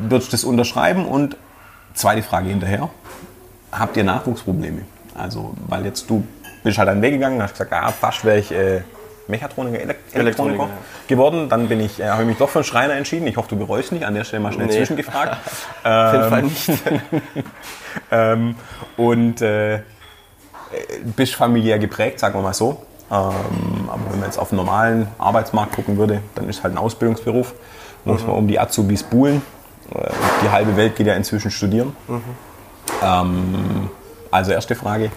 Würdest du das unterschreiben? Und zweite Frage hinterher, habt ihr Nachwuchsprobleme? Also, weil jetzt du bist halt einen Weg gegangen, hast gesagt, ah, fast wäre ich äh, Mechatroniker, Elekt Elektroniker ja. geworden. Dann bin ich, äh, habe ich mich doch für einen Schreiner entschieden. Ich hoffe, du bereust nicht. An der Stelle mal schnell nee. zwischengefragt. Auf jeden Fall nicht. ähm, und äh, bist familiär geprägt, sagen wir mal so. Ähm, aber wenn man jetzt auf den normalen Arbeitsmarkt gucken würde, dann ist halt ein Ausbildungsberuf muss man um die Azubis buhlen. Äh, die halbe Welt geht ja inzwischen studieren. Ähm, also erste Frage.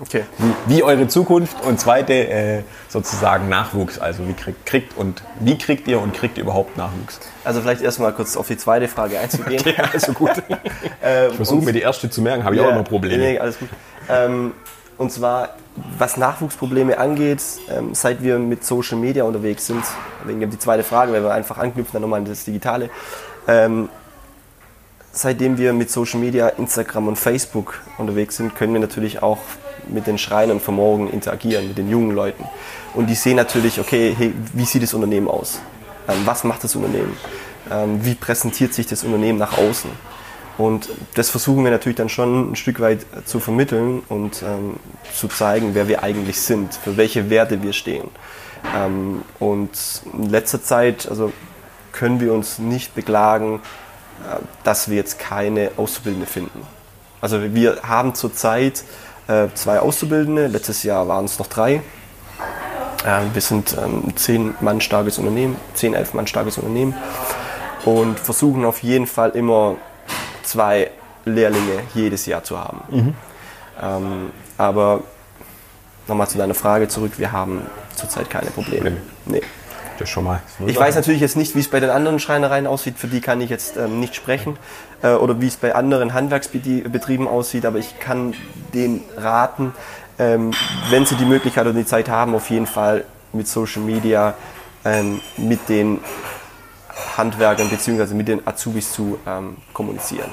Okay. Wie, wie, eure Zukunft und zweite äh, sozusagen Nachwuchs. Also wie kriegt, kriegt und wie kriegt ihr und kriegt ihr überhaupt Nachwuchs? Also vielleicht erstmal kurz auf die zweite Frage einzugehen. Okay, also gut. ähm, ich versuche mir die erste zu merken, habe ich ja, auch noch Probleme. Nee, alles gut. Ähm, und zwar, was Nachwuchsprobleme angeht, ähm, seit wir mit Social Media unterwegs sind, wegen die zweite Frage, weil wir einfach anknüpfen dann nochmal an das Digitale. Ähm, seitdem wir mit Social Media, Instagram und Facebook unterwegs sind, können wir natürlich auch mit den Schreinern von morgen interagieren, mit den jungen Leuten. Und die sehen natürlich, okay, hey, wie sieht das Unternehmen aus? Ähm, was macht das Unternehmen? Ähm, wie präsentiert sich das Unternehmen nach außen? Und das versuchen wir natürlich dann schon ein Stück weit zu vermitteln und ähm, zu zeigen, wer wir eigentlich sind, für welche Werte wir stehen. Ähm, und in letzter Zeit also können wir uns nicht beklagen, äh, dass wir jetzt keine Auszubildende finden. Also wir haben zurzeit äh, zwei Auszubildende, letztes Jahr waren es noch drei. Äh, wir sind ein ähm, zehn Mann starkes Unternehmen, zehn, elf Mann starkes Unternehmen und versuchen auf jeden Fall immer zwei Lehrlinge jedes Jahr zu haben. Mhm. Ähm, aber nochmal zu deiner Frage zurück, wir haben zurzeit keine Probleme. Nee. Das schon mal. Ich weiß natürlich jetzt nicht, wie es bei den anderen Schreinereien aussieht, für die kann ich jetzt ähm, nicht sprechen. Äh, oder wie es bei anderen Handwerksbetrieben aussieht, aber ich kann denen raten, ähm, wenn sie die Möglichkeit oder die Zeit haben, auf jeden Fall mit Social Media, ähm, mit den Handwerkern bzw. mit den Azubis zu ähm, kommunizieren.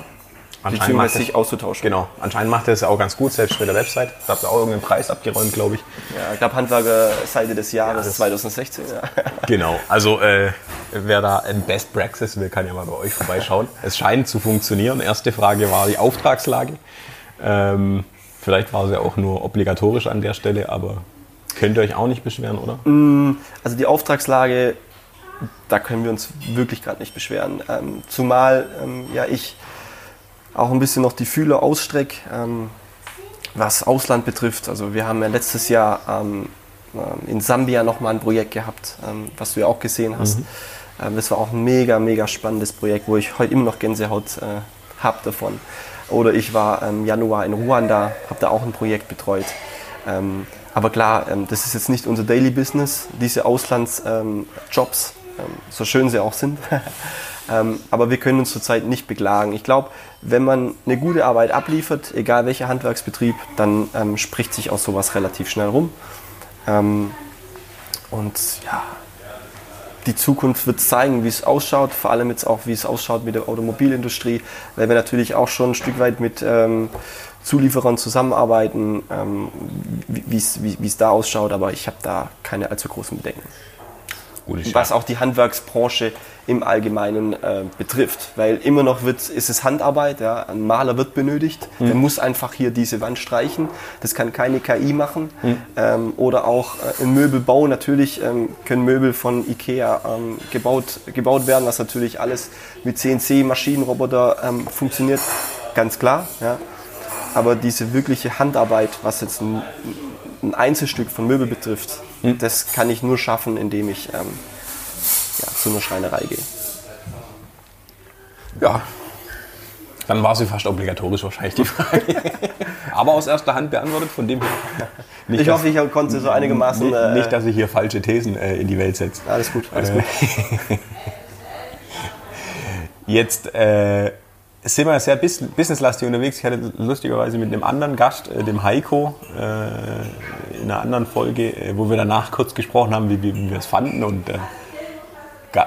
Beziehungsweise sich auszutauschen. Genau. Anscheinend macht er es auch ganz gut, selbst mit der Website. Da habt ihr auch irgendeinen Preis abgeräumt, glaube ich. Ja, ich glaube Handwerker-Seite des Jahres ja, 2016. Ja. Genau. Also äh, wer da ein Best Practice will, kann ja mal bei euch vorbeischauen. Es scheint zu funktionieren. Erste Frage war die Auftragslage. Ähm, vielleicht war sie auch nur obligatorisch an der Stelle, aber könnt ihr euch auch nicht beschweren, oder? Mm, also die Auftragslage da können wir uns wirklich gerade nicht beschweren. Ähm, zumal ähm, ja ich auch ein bisschen noch die Fühler ausstrecke, ähm, was Ausland betrifft. Also wir haben ja letztes Jahr ähm, äh, in Sambia nochmal ein Projekt gehabt, ähm, was du ja auch gesehen hast. Mhm. Ähm, das war auch ein mega, mega spannendes Projekt, wo ich heute immer noch Gänsehaut äh, habe davon. Oder ich war im Januar in Ruanda, habe da auch ein Projekt betreut. aber klar, das ist jetzt nicht unser Daily Business, diese Auslandsjobs ähm, so schön sie auch sind. ähm, aber wir können uns zurzeit nicht beklagen. Ich glaube, wenn man eine gute Arbeit abliefert, egal welcher Handwerksbetrieb, dann ähm, spricht sich auch sowas relativ schnell rum. Ähm, und ja, die Zukunft wird zeigen, wie es ausschaut, vor allem jetzt auch, wie es ausschaut mit der Automobilindustrie, weil wir natürlich auch schon ein Stück weit mit ähm, Zulieferern zusammenarbeiten, ähm, wie es da ausschaut, aber ich habe da keine allzu großen Bedenken. Was auch die Handwerksbranche im Allgemeinen äh, betrifft. Weil immer noch wird, ist es Handarbeit, ja? ein Maler wird benötigt, mhm. der muss einfach hier diese Wand streichen. Das kann keine KI machen. Mhm. Ähm, oder auch äh, im Möbelbau natürlich ähm, können Möbel von Ikea ähm, gebaut, gebaut werden, was natürlich alles mit CNC-Maschinenroboter ähm, funktioniert, ganz klar. Ja? Aber diese wirkliche Handarbeit, was jetzt ein, ein Einzelstück von Möbel betrifft, hm. das kann ich nur schaffen, indem ich ähm, ja, zu einer Schreinerei gehe. Ja, dann war sie fast obligatorisch wahrscheinlich die Frage. Aber aus erster Hand beantwortet, von dem her. Nicht, ich hoffe, ich konnte so einigermaßen. Nicht, äh, nicht, dass ich hier falsche Thesen äh, in die Welt setze. Alles gut, alles gut. Jetzt äh, sind wir sehr businesslastig unterwegs. Ich hatte lustigerweise mit einem anderen Gast, äh, dem Heiko, äh, in einer anderen Folge, äh, wo wir danach kurz gesprochen haben, wie, wir es fanden und äh,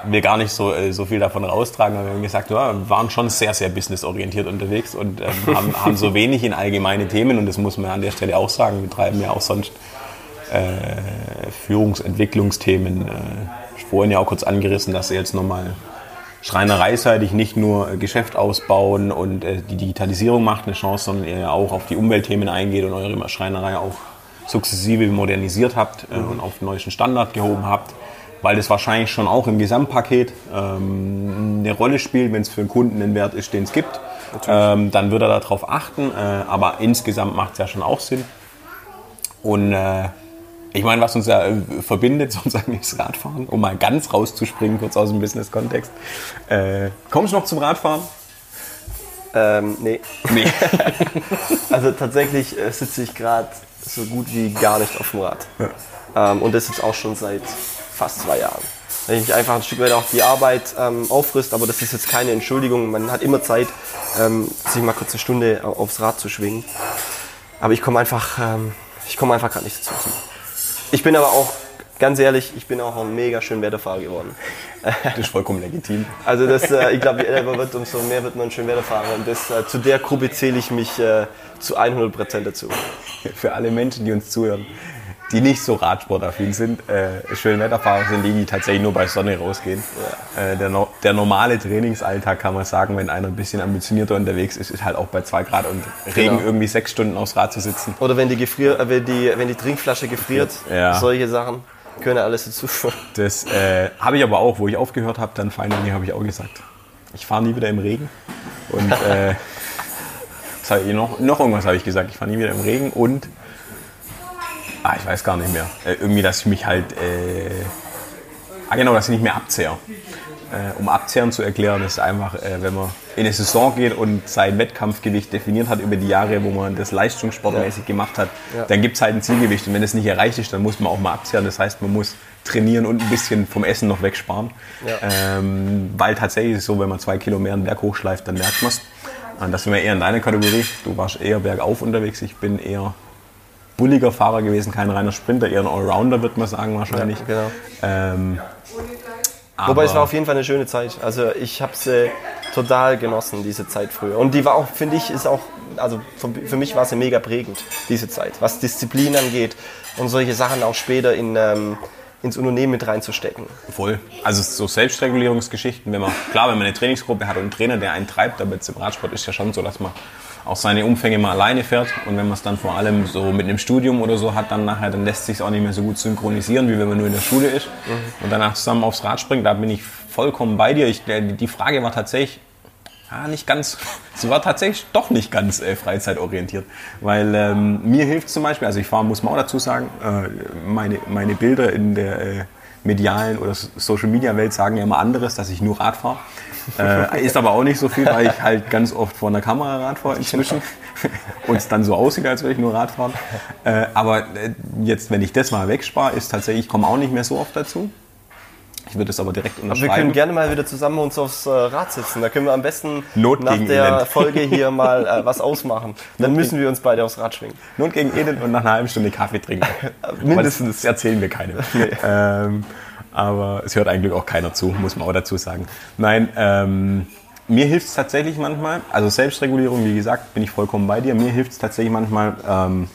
wir gar nicht so, äh, so viel davon raustragen. Aber wir haben gesagt, ja, wir waren schon sehr, sehr businessorientiert unterwegs und ähm, haben, haben so wenig in allgemeine Themen und das muss man an der Stelle auch sagen. Wir treiben ja auch sonst äh, Führungsentwicklungsthemen. vorhin ja auch kurz angerissen, dass sie jetzt nochmal schreinereiseitig nicht nur Geschäft ausbauen und äh, die Digitalisierung macht eine Chance, sondern ihr auch auf die Umweltthemen eingeht und eure Schreinerei auch sukzessive modernisiert habt äh, und auf den neuesten Standard gehoben habt, weil das wahrscheinlich schon auch im Gesamtpaket ähm, eine Rolle spielt, wenn es für den Kunden einen Wert ist, den es gibt. Ähm, dann wird er darauf achten, äh, aber insgesamt macht es ja schon auch Sinn. Und äh, ich meine, was uns ja äh, verbindet, sozusagen ist Radfahren, um mal ganz rauszuspringen, kurz aus dem Business-Kontext. Äh, kommst du noch zum Radfahren? Ähm, nee. nee. also tatsächlich äh, sitze ich gerade so gut wie gar nicht auf dem Rad. Ja. Ähm, und das jetzt auch schon seit fast zwei Jahren. Wenn ich einfach ein Stück weit auch die Arbeit ähm, auffrisst, aber das ist jetzt keine Entschuldigung. Man hat immer Zeit, ähm, sich mal kurz eine Stunde aufs Rad zu schwingen. Aber ich komme einfach, ähm, ich komme einfach gerade nicht dazu. Ich bin aber auch, ganz ehrlich, ich bin auch ein mega schön Wetterfahrer geworden. Das ist vollkommen legitim. Also das, äh, ich glaube, je älter man wird, umso mehr wird man schön Wetterfahrer. Und das, äh, zu der Gruppe zähle ich mich äh, zu 100% dazu. Für alle Menschen, die uns zuhören, die nicht so radsportaffin sind, äh, Schönwetterfahrer sind die, die tatsächlich nur bei Sonne rausgehen. Ja. Äh, der, der, normale Trainingsalltag kann man sagen, wenn einer ein bisschen ambitionierter unterwegs ist, ist halt auch bei zwei Grad und Regen genau. irgendwie sechs Stunden aufs Rad zu sitzen. Oder wenn die, Gefrier, äh, wenn die, wenn die Trinkflasche gefriert, ja. solche Sachen können alles dazu. Das äh, habe ich aber auch, wo ich aufgehört habe, dann finally habe ich auch gesagt, ich fahre nie wieder im Regen. Und äh, noch, noch irgendwas habe ich gesagt, ich fahre nie wieder im Regen und Ah, ich weiß gar nicht mehr. Äh, irgendwie, dass ich mich halt. Äh, ah, genau, dass ich nicht mehr abzehre. Äh, um Abzehren zu erklären, ist einfach, äh, wenn man in eine Saison geht und sein Wettkampfgewicht definiert hat über die Jahre, wo man das leistungssportmäßig ja. gemacht hat, ja. dann gibt es halt ein Zielgewicht. Und wenn es nicht erreicht ist, dann muss man auch mal abzehren. Das heißt, man muss trainieren und ein bisschen vom Essen noch wegsparen. Ja. Ähm, weil tatsächlich ist es so, wenn man zwei Kilo mehr einen Berg hochschleift, dann merkt man es. Das sind wir eher in deiner Kategorie. Du warst eher bergauf unterwegs, ich bin eher bulliger Fahrer gewesen, kein reiner Sprinter, eher ein Allrounder, würde man sagen wahrscheinlich. Ja, genau. Ähm, Wobei es war auf jeden Fall eine schöne Zeit. Also ich habe es äh, total genossen, diese Zeit früher. Und die war auch, finde ich, ist auch, also für, mich war sie mega prägend, diese Zeit. Was Disziplin angeht und solche Sachen auch später in, ähm, ins Unternehmen mit reinzustecken. Voll. Also so Selbstregulierungsgeschichten, wenn man, klar, wenn man eine Trainingsgruppe hat und einen Trainer, der einen treibt, aber jetzt im Radsport ist ja schon so, dass man auch seine Umfänge mal alleine fährt. Und wenn man es dann vor allem so mit einem Studium oder so hat, dann nachher, dann lässt sich auch nicht mehr so gut synchronisieren, wie wenn man nur in der Schule ist mhm. und danach zusammen aufs Rad springt. Da bin ich vollkommen bei dir. Ich, die Frage war tatsächlich, ja, nicht ganz, sie war tatsächlich doch nicht ganz äh, freizeitorientiert. Weil ähm, mir hilft zum Beispiel, also ich fahre, muss man auch dazu sagen, äh, meine, meine Bilder in der äh, medialen oder Social Media Welt sagen ja immer anderes, dass ich nur Rad fahre. Äh, ist aber auch nicht so viel, weil ich halt ganz oft vor einer Kamera Rad fahre inzwischen und es dann so aussieht, als würde ich nur Rad fahren. Äh, aber äh, jetzt, wenn ich das mal wegspare, ist tatsächlich, ich komme auch nicht mehr so oft dazu. Ich würde es aber direkt Wir unterschreiben. können gerne mal wieder zusammen uns aufs äh, Rad setzen. Da können wir am besten Not nach der Elend. Folge hier mal äh, was ausmachen. Dann müssen wir uns beide aufs Rad schwingen. Not gegen Elend und nach einer halben Stunde Kaffee trinken. Mindestens. Das erzählen wir keinem. Ähm, aber es hört eigentlich auch keiner zu, muss man auch dazu sagen. Nein, ähm, mir hilft es tatsächlich manchmal, also Selbstregulierung, wie gesagt, bin ich vollkommen bei dir. Mir hilft es tatsächlich manchmal, ähm,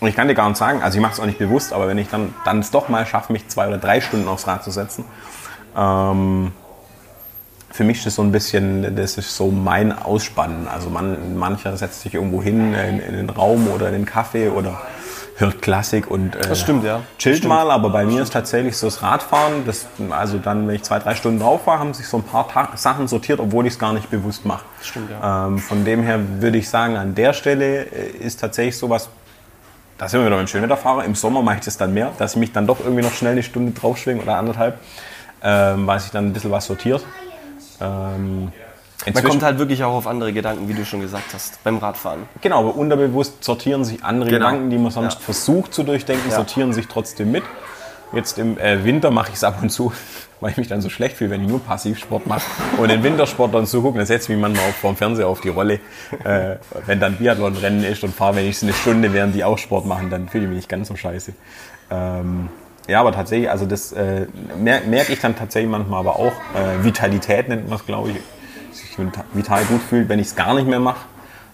und ich kann dir gar nicht sagen, also ich mache es auch nicht bewusst, aber wenn ich dann, dann es doch mal schaffe, mich zwei oder drei Stunden aufs Rad zu setzen, ähm, für mich ist das so ein bisschen, das ist so mein Ausspannen. Also man, mancher setzt sich irgendwo hin in, in den Raum oder in den Kaffee oder hört Klassik und äh, Das stimmt, ja. chillt mal. Aber bei mir ist tatsächlich so das Radfahren, das, also dann, wenn ich zwei, drei Stunden drauf war, haben sich so ein paar Ta Sachen sortiert, obwohl ich es gar nicht bewusst mache. Stimmt, ja. Ähm, von dem her würde ich sagen, an der Stelle äh, ist tatsächlich sowas, da sind wir wieder beim Schönwetterfahrer. Im Sommer mache ich das dann mehr, dass ich mich dann doch irgendwie noch schnell eine Stunde draufschwinge oder anderthalb, ähm, weil sich dann ein bisschen was sortiert. Ähm, inzwischen- kommt halt wirklich auch auf andere Gedanken, wie du schon gesagt hast, beim Radfahren. Genau, aber unterbewusst sortieren sich andere Genau. Gedanken, die man sonst Ja. versucht zu durchdenken, Ja. sortieren sich trotzdem mit. Jetzt im äh, Winter mache ich es ab und zu, weil ich mich dann so schlecht fühle, wenn ich nur Passivsport mache. Und den Wintersport dann zugucken, dann setze ich mich manchmal auch vor dem Fernseher auf die Rolle. Äh, wenn dann Biathlon-Rennen ist und fahre wenigstens eine Stunde, während die auch Sport machen, dann fühle ich mich nicht ganz so scheiße. Ähm, ja, aber tatsächlich, also das äh, mer merke ich dann tatsächlich manchmal aber auch. Äh, Vitalität nennt man es, glaube ich. Vital gut fühlt, wenn ich es gar nicht mehr mache.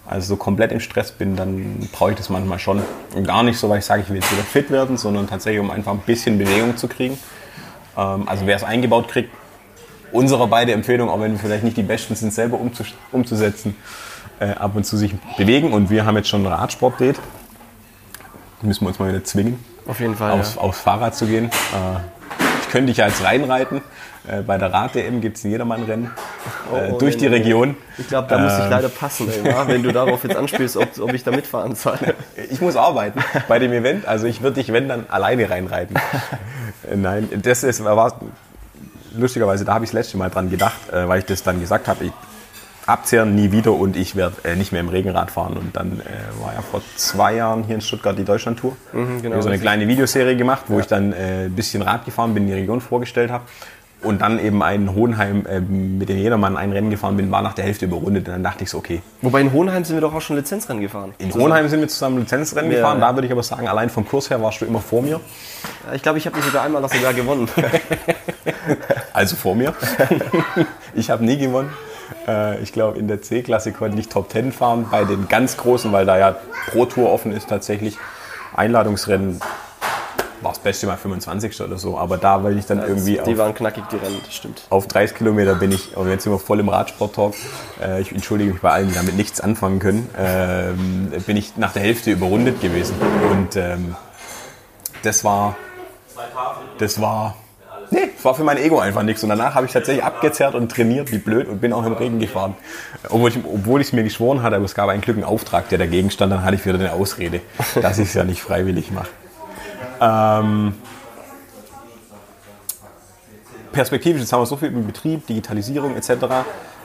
Also so komplett im Stress bin, dann brauche ich das manchmal schon. Und gar nicht so, weil ich sage, ich will jetzt wieder fit werden, sondern tatsächlich, um einfach ein bisschen Bewegung zu kriegen. Ähm, also wer es eingebaut kriegt, unsere beide Empfehlung, auch wenn wir vielleicht nicht die Besten sind, selber umzus umzusetzen, äh, ab und zu sich bewegen. Und wir haben jetzt schon ein Radsport-Date. Müssen wir uns mal wieder zwingen Auf jeden Fall. aufs, aufs Fahrrad zu gehen. Äh, ich könnte dich ja jetzt reinreiten. Äh, bei der Rad-DM gibt es ein Jedermann-Rennen äh, oh, durch nee, die nee. Region. Ich glaube, da muss ich Ähm. leider passen, ey, wa? wenn du darauf jetzt anspielst, ob, ob ich da mitfahren soll. Ich muss arbeiten bei dem Event. Also ich würde dich, wenn, dann alleine reinreiten. Äh, Nein, das ist, war, lustigerweise, da habe ich das letzte Mal dran gedacht, äh, weil ich das dann gesagt habe, ich abzehren nie wieder und ich werde äh, nicht mehr im Regenrad fahren. Und dann äh, war ja vor zwei Jahren hier in Stuttgart die Deutschlandtour. genau, Ich habe so eine kleine Videoserie gemacht, wo ich dann äh, ein bisschen Rad gefahren bin, die Region vorgestellt habe. Und dann eben in Hohenheim äh, mit dem Jedermann ein Rennen gefahren bin, war nach der Hälfte überrundet. Und dann dachte ich so, okay, Wobei in Hohenheim sind wir doch auch schon Lizenzrennen gefahren. in Hohenheim sind wir zusammen Lizenzrennen Ja, gefahren. ja. Da würde ich aber sagen, allein vom Kurs her warst du immer vor mir. Ich glaube, ich habe dich sogar einmal noch sogar gewonnen. Also vor mir. ich habe nie gewonnen. Äh, Ich glaube, in der C-Klasse konnte ich Top 10 fahren. Bei den ganz Großen, weil da ja Pro Tour offen ist, tatsächlich Einladungsrennen war das Beste mal 25. oder so. Aber da, weil ich dann irgendwie die auf, waren knackig, die Rennen, das stimmt. auf 30 Kilometer bin ich, aber jetzt sind wir voll im Radsport-Talk. Äh, Ich entschuldige mich bei allen, die damit nichts anfangen können. Ähm, Bin ich nach der Hälfte überrundet gewesen. Und ähm, das war, das war, nee, das war für mein Ego einfach nichts. Und danach habe ich tatsächlich abgezerrt und trainiert wie blöd und bin auch im Regen gefahren. Obwohl ich obwohl ich es mir geschworen hatte, aber es gab einen Glück einen Auftrag, der dagegen stand, dann hatte ich wieder eine Ausrede, dass ich es ja nicht freiwillig mache. Ähm, perspektivisch, jetzt haben wir so viel über Betrieb, Digitalisierung etc.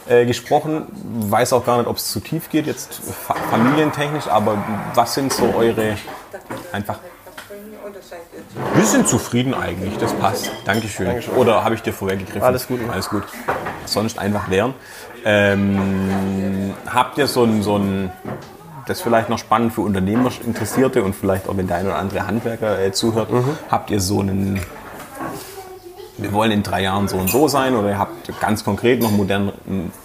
Äh, gesprochen. Weiß auch gar nicht, ob es zu tief geht, jetzt fa familientechnisch, aber was sind so eure einfach. Wir sind zufrieden eigentlich, das passt. Dankeschön. Oder habe ich dir vorweggegriffen? Alles gut. Alles gut. Sonst einfach lernen. Ähm, habt ihr so ein, so ein, das ist vielleicht noch spannend für Unternehmer Interessierte und vielleicht auch wenn der ein oder andere Handwerker äh, zuhört, habt ihr so einen, wir wollen in drei Jahren so und so sein oder ihr habt ganz konkret noch modern,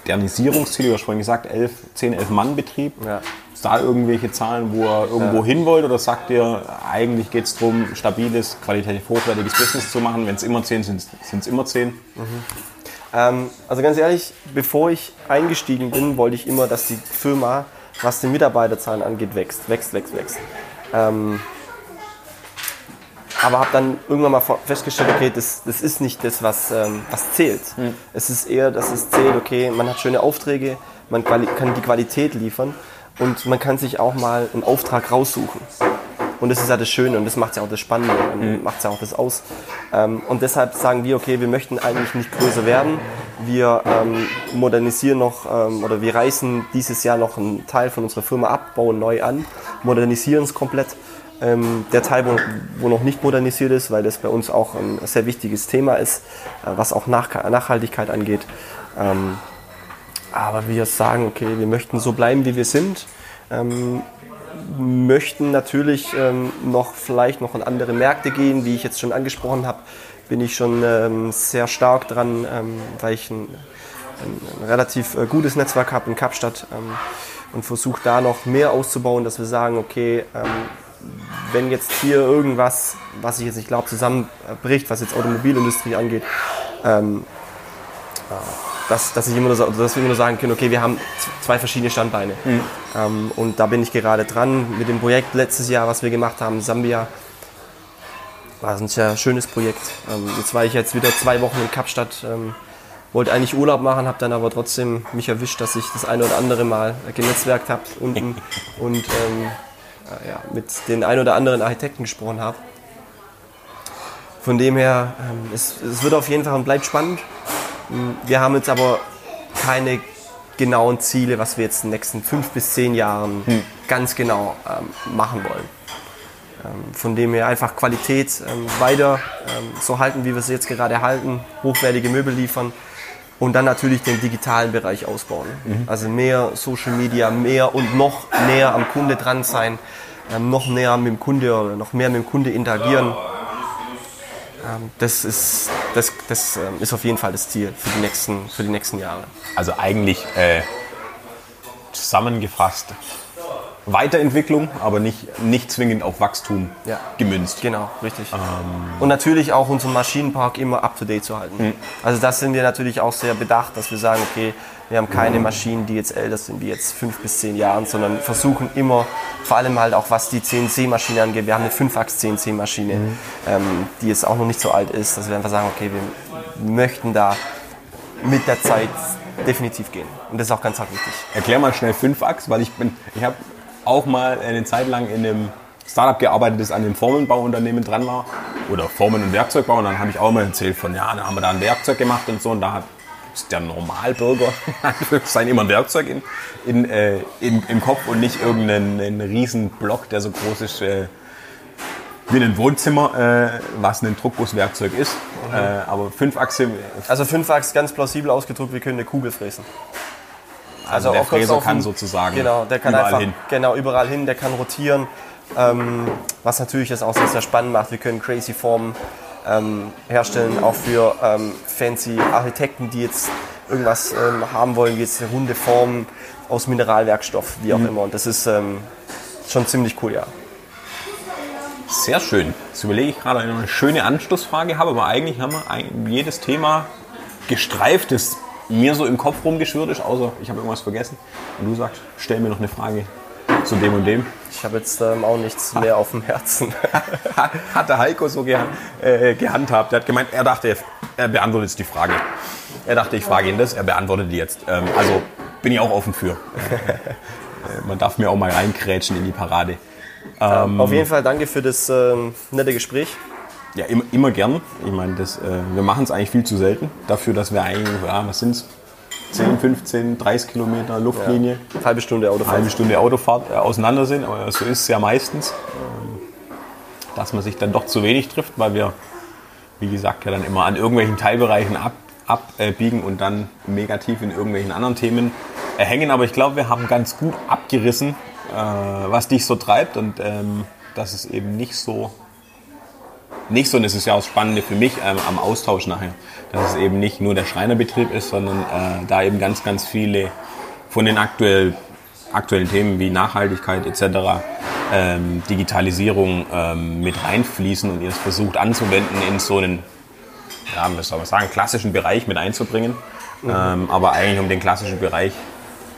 Modernisierungsziele, du hast vorhin gesagt, 11, 10, 11 Mann Betrieb. Ja. Ist da irgendwelche Zahlen, wo ihr irgendwo hin wollt oder sagt ihr, eigentlich geht es darum, stabiles, qualitativ hochwertiges Business zu machen? Wenn es immer 10 sind, sind es immer 10. Ähm, also ganz ehrlich, bevor ich eingestiegen bin, wollte ich immer, dass die Firma, was die Mitarbeiterzahlen angeht, wächst, wächst, wächst, wächst. Ähm, aber habe dann irgendwann mal festgestellt, okay, das, das ist nicht das, was, ähm, was zählt. Es ist eher, dass es zählt, okay, man hat schöne Aufträge, man kann die Qualität liefern und man kann sich auch mal einen Auftrag raussuchen. Und das ist ja das Schöne und das macht ja auch das Spannende und macht ja auch das aus. Ähm, und deshalb sagen wir, okay, wir möchten eigentlich nicht größer werden. Wir ähm, modernisieren noch ähm, oder wir reißen dieses Jahr noch einen Teil von unserer Firma ab, bauen neu an, modernisieren es komplett. Ähm, der Teil, wo, wo, noch nicht modernisiert ist, weil das bei uns auch ein sehr wichtiges Thema ist, äh, was auch Nach Nachhaltigkeit angeht. Ähm, aber wir sagen, okay, wir möchten so bleiben, wie wir sind. Ähm, möchten natürlich ähm, noch vielleicht noch in andere Märkte gehen, wie ich jetzt schon angesprochen habe, bin ich schon ähm, sehr stark dran, ähm, weil ich ein, ein, ein relativ äh, gutes Netzwerk habe in Kapstadt ähm, und versuche da noch mehr auszubauen, dass wir sagen, okay, ähm, wenn jetzt hier irgendwas, was ich jetzt nicht glaube, zusammenbricht, was jetzt Automobilindustrie angeht, ähm, dass, dass, ich immer nur, dass wir immer nur sagen können, okay, wir haben zwei verschiedene Standbeine. Mhm. Ähm, und da bin ich gerade dran mit dem Projekt letztes Jahr, was wir gemacht haben, Sambia. War ein sehr schönes Projekt. Ähm, jetzt war ich jetzt wieder zwei Wochen in Kapstadt, ähm, wollte eigentlich Urlaub machen, habe dann aber trotzdem mich erwischt, dass ich das eine oder andere Mal genetzwerkt habe unten und ähm, äh, ja, mit den ein oder anderen Architekten gesprochen habe. Von dem her, ähm, es, es wird auf jeden Fall und bleibt spannend. Wir haben jetzt aber keine genauen Ziele, was wir jetzt in den nächsten fünf bis zehn Jahren hm. ganz genau ähm, machen wollen. Ähm, von dem her einfach Qualität ähm, weiter ähm, so halten, wie wir sie jetzt gerade halten, hochwertige Möbel liefern und dann natürlich den digitalen Bereich ausbauen. Mhm. Also mehr Social Media, mehr und noch näher am Kunde dran sein, ähm, noch näher mit dem Kunde oder noch mehr mit dem Kunde interagieren. Ähm, das ist, das, das ähm, ist auf jeden Fall das Ziel für die nächsten, für die nächsten Jahre. Also eigentlich äh, zusammengefasst Weiterentwicklung, aber nicht, nicht zwingend auf Wachstum ja. gemünzt. Genau, richtig. Ähm und natürlich auch unseren Maschinenpark immer up-to-date zu halten. Mhm. Also das sind wir natürlich auch sehr bedacht, dass wir sagen, okay, wir haben keine Maschinen, die jetzt älter sind wie jetzt fünf bis zehn Jahren, sondern versuchen immer, vor allem halt auch was die CNC-Maschine angeht, wir haben eine 5-Achs-CNC-Maschine, mhm. ähm, die jetzt auch noch nicht so alt ist, dass wir einfach sagen, okay, wir möchten da mit der Zeit definitiv gehen. Und das ist auch ganz arg wichtig. Erklär mal schnell 5-Achs, weil ich bin, ich habe auch mal eine Zeit lang in einem Startup gearbeitet, das an dem Formenbauunternehmen dran war. Oder Formen- und Werkzeugbau. Und dann habe ich auch mal erzählt von, ja, dann haben wir da ein Werkzeug gemacht und so. Und da hat der Normalbürger sein immer ein Werkzeug in, in, äh, in, im Kopf und nicht irgendeinen riesen Block, der so groß ist äh, wie ein Wohnzimmer, äh, was ein Druckgusswerkzeug ist. Mhm. Äh, aber Fünfachse. Also Fünfachs ganz plausibel ausgedrückt, wir können eine Kugel fräsen. Also, also der Fräser kann sozusagen genau, der kann überall einfach, hin. Genau, überall hin, der kann rotieren. Ähm, was natürlich das auch sehr, sehr spannend macht. Wir können crazy Formen ähm, herstellen, auch für ähm, fancy Architekten, die jetzt irgendwas ähm, haben wollen, wie jetzt runde Form aus Mineralwerkstoff, wie auch mhm. immer. Und das ist ähm, schon ziemlich cool, ja. Sehr schön. Jetzt überlege ich gerade, eine schöne Anschlussfrage habe, aber eigentlich haben wir jedes Thema gestreift, das mir so im Kopf rumgeschwirrt ist, außer ich habe irgendwas vergessen. Und du sagst, stell mir noch eine Frage zu dem und dem. Ich habe jetzt ähm, auch nichts mehr auf dem Herzen. hat der Heiko so geha äh, gehandhabt. Er hat gemeint, er dachte, er beantwortet jetzt die Frage. Er dachte, ich frage ihn das, er beantwortet die jetzt. Ähm, also bin ich auch offen für. Äh, man darf mir auch mal reinkrätschen in die Parade. Ähm, auf jeden Fall danke für das ähm, nette Gespräch. Ja, immer, immer gern. Ich meine, das, äh, wir machen es eigentlich viel zu selten. Dafür, dass wir eigentlich, ja, was sind es? 10, 15, 30 Kilometer Luftlinie. Ja, halbe Stunde Autofahrt. Halbe Stunde Autofahrt äh, auseinander sind. Aber so ist es ja meistens. Ähm, dass man sich dann doch zu wenig trifft, weil wir, wie gesagt, ja dann immer an irgendwelchen Teilbereichen ab, abbiegen und dann negativ in irgendwelchen anderen Themen hängen. Aber ich glaube, wir haben ganz gut abgerissen, äh, was dich so treibt und ähm, dass es eben nicht so nicht so, und das ist ja auch das Spannende für mich ähm, am Austausch nachher, dass es eben nicht nur der Schreinerbetrieb ist, sondern äh, da eben ganz, ganz viele von den aktuell, aktuellen Themen wie Nachhaltigkeit etc., ähm, Digitalisierung ähm, mit reinfließen und ihr es versucht anzuwenden in so einen, ja, was soll man sagen, klassischen Bereich mit einzubringen. Mhm. Ähm, aber eigentlich um den klassischen Bereich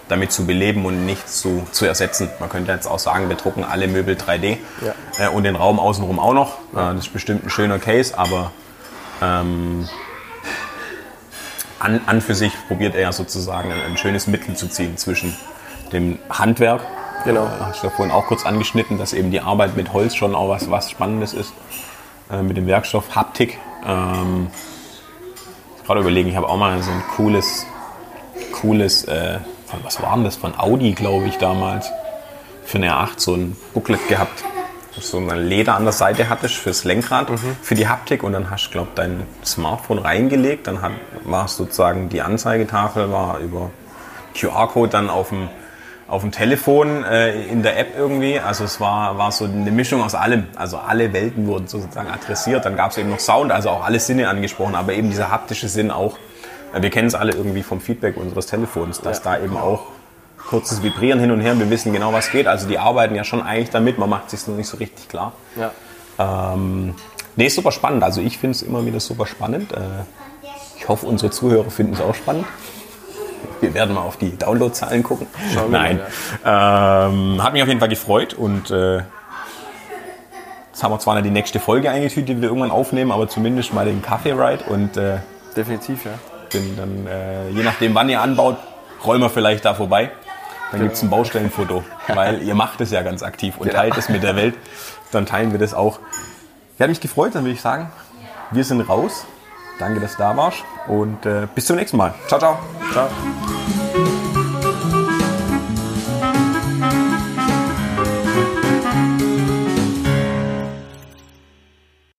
damit zu beleben und nicht zu, zu ersetzen. Man könnte jetzt auch sagen, wir drucken alle Möbel 3D ja. äh, und den Raum außenrum auch noch. Äh, das ist bestimmt ein schöner Case, aber ähm, an, an für sich probiert er sozusagen ein, ein, schönes Mittel zu ziehen zwischen dem Handwerk, genau. äh, hast du ja vorhin auch kurz angeschnitten, dass eben die Arbeit mit Holz schon auch was, was Spannendes ist, äh, mit dem Werkstoff Haptik. Ähm, gerade überlegen, ich habe auch mal so ein cooles, cooles äh, von was war denn das? Von Audi, glaube ich, damals. Für eine R8 so ein Booklet gehabt. So ein Leder an der Seite hattest fürs Lenkrad, Mhm. für die Haptik und dann hast du, glaube dein Smartphone reingelegt. Dann hat, war sozusagen die Anzeigetafel war über QR-Code dann auf dem, auf dem Telefon äh, in der App irgendwie. Also es war, war so eine Mischung aus allem. Also alle Welten wurden sozusagen adressiert. Dann gab es eben noch Sound, also auch alle Sinne angesprochen, aber eben dieser haptische Sinn auch. Wir kennen es alle irgendwie vom Feedback unseres Telefons, dass da eben auch kurzes Vibrieren hin und her, wir wissen genau, was geht. Also die arbeiten ja schon eigentlich damit, man macht sich nur nicht so richtig klar. Ja. Ähm, nee, ist super spannend. Also ich finde es immer wieder super spannend. Äh, ich hoffe, unsere Zuhörer finden es auch spannend. Wir werden mal auf die Downloadzahlen gucken. Schauen wir Nein. Ähm, hat mich auf jeden Fall gefreut und äh, jetzt haben wir zwar nicht die nächste Folge eingetütet, die wir irgendwann aufnehmen, aber zumindest mal den Kaffee-Ride und äh, Definitiv, ja. bin dann, äh, je nachdem, wann ihr anbaut, rollen wir vielleicht da vorbei. Dann gibt es ein Baustellenfoto, weil ihr macht es ja ganz aktiv und Genau. teilt es mit der Welt. Dann teilen wir das auch. Ich habe mich gefreut, dann würde ich sagen, wir sind raus. Danke, dass du da warst und äh, bis zum nächsten Mal. Ciao, ciao. Ciao.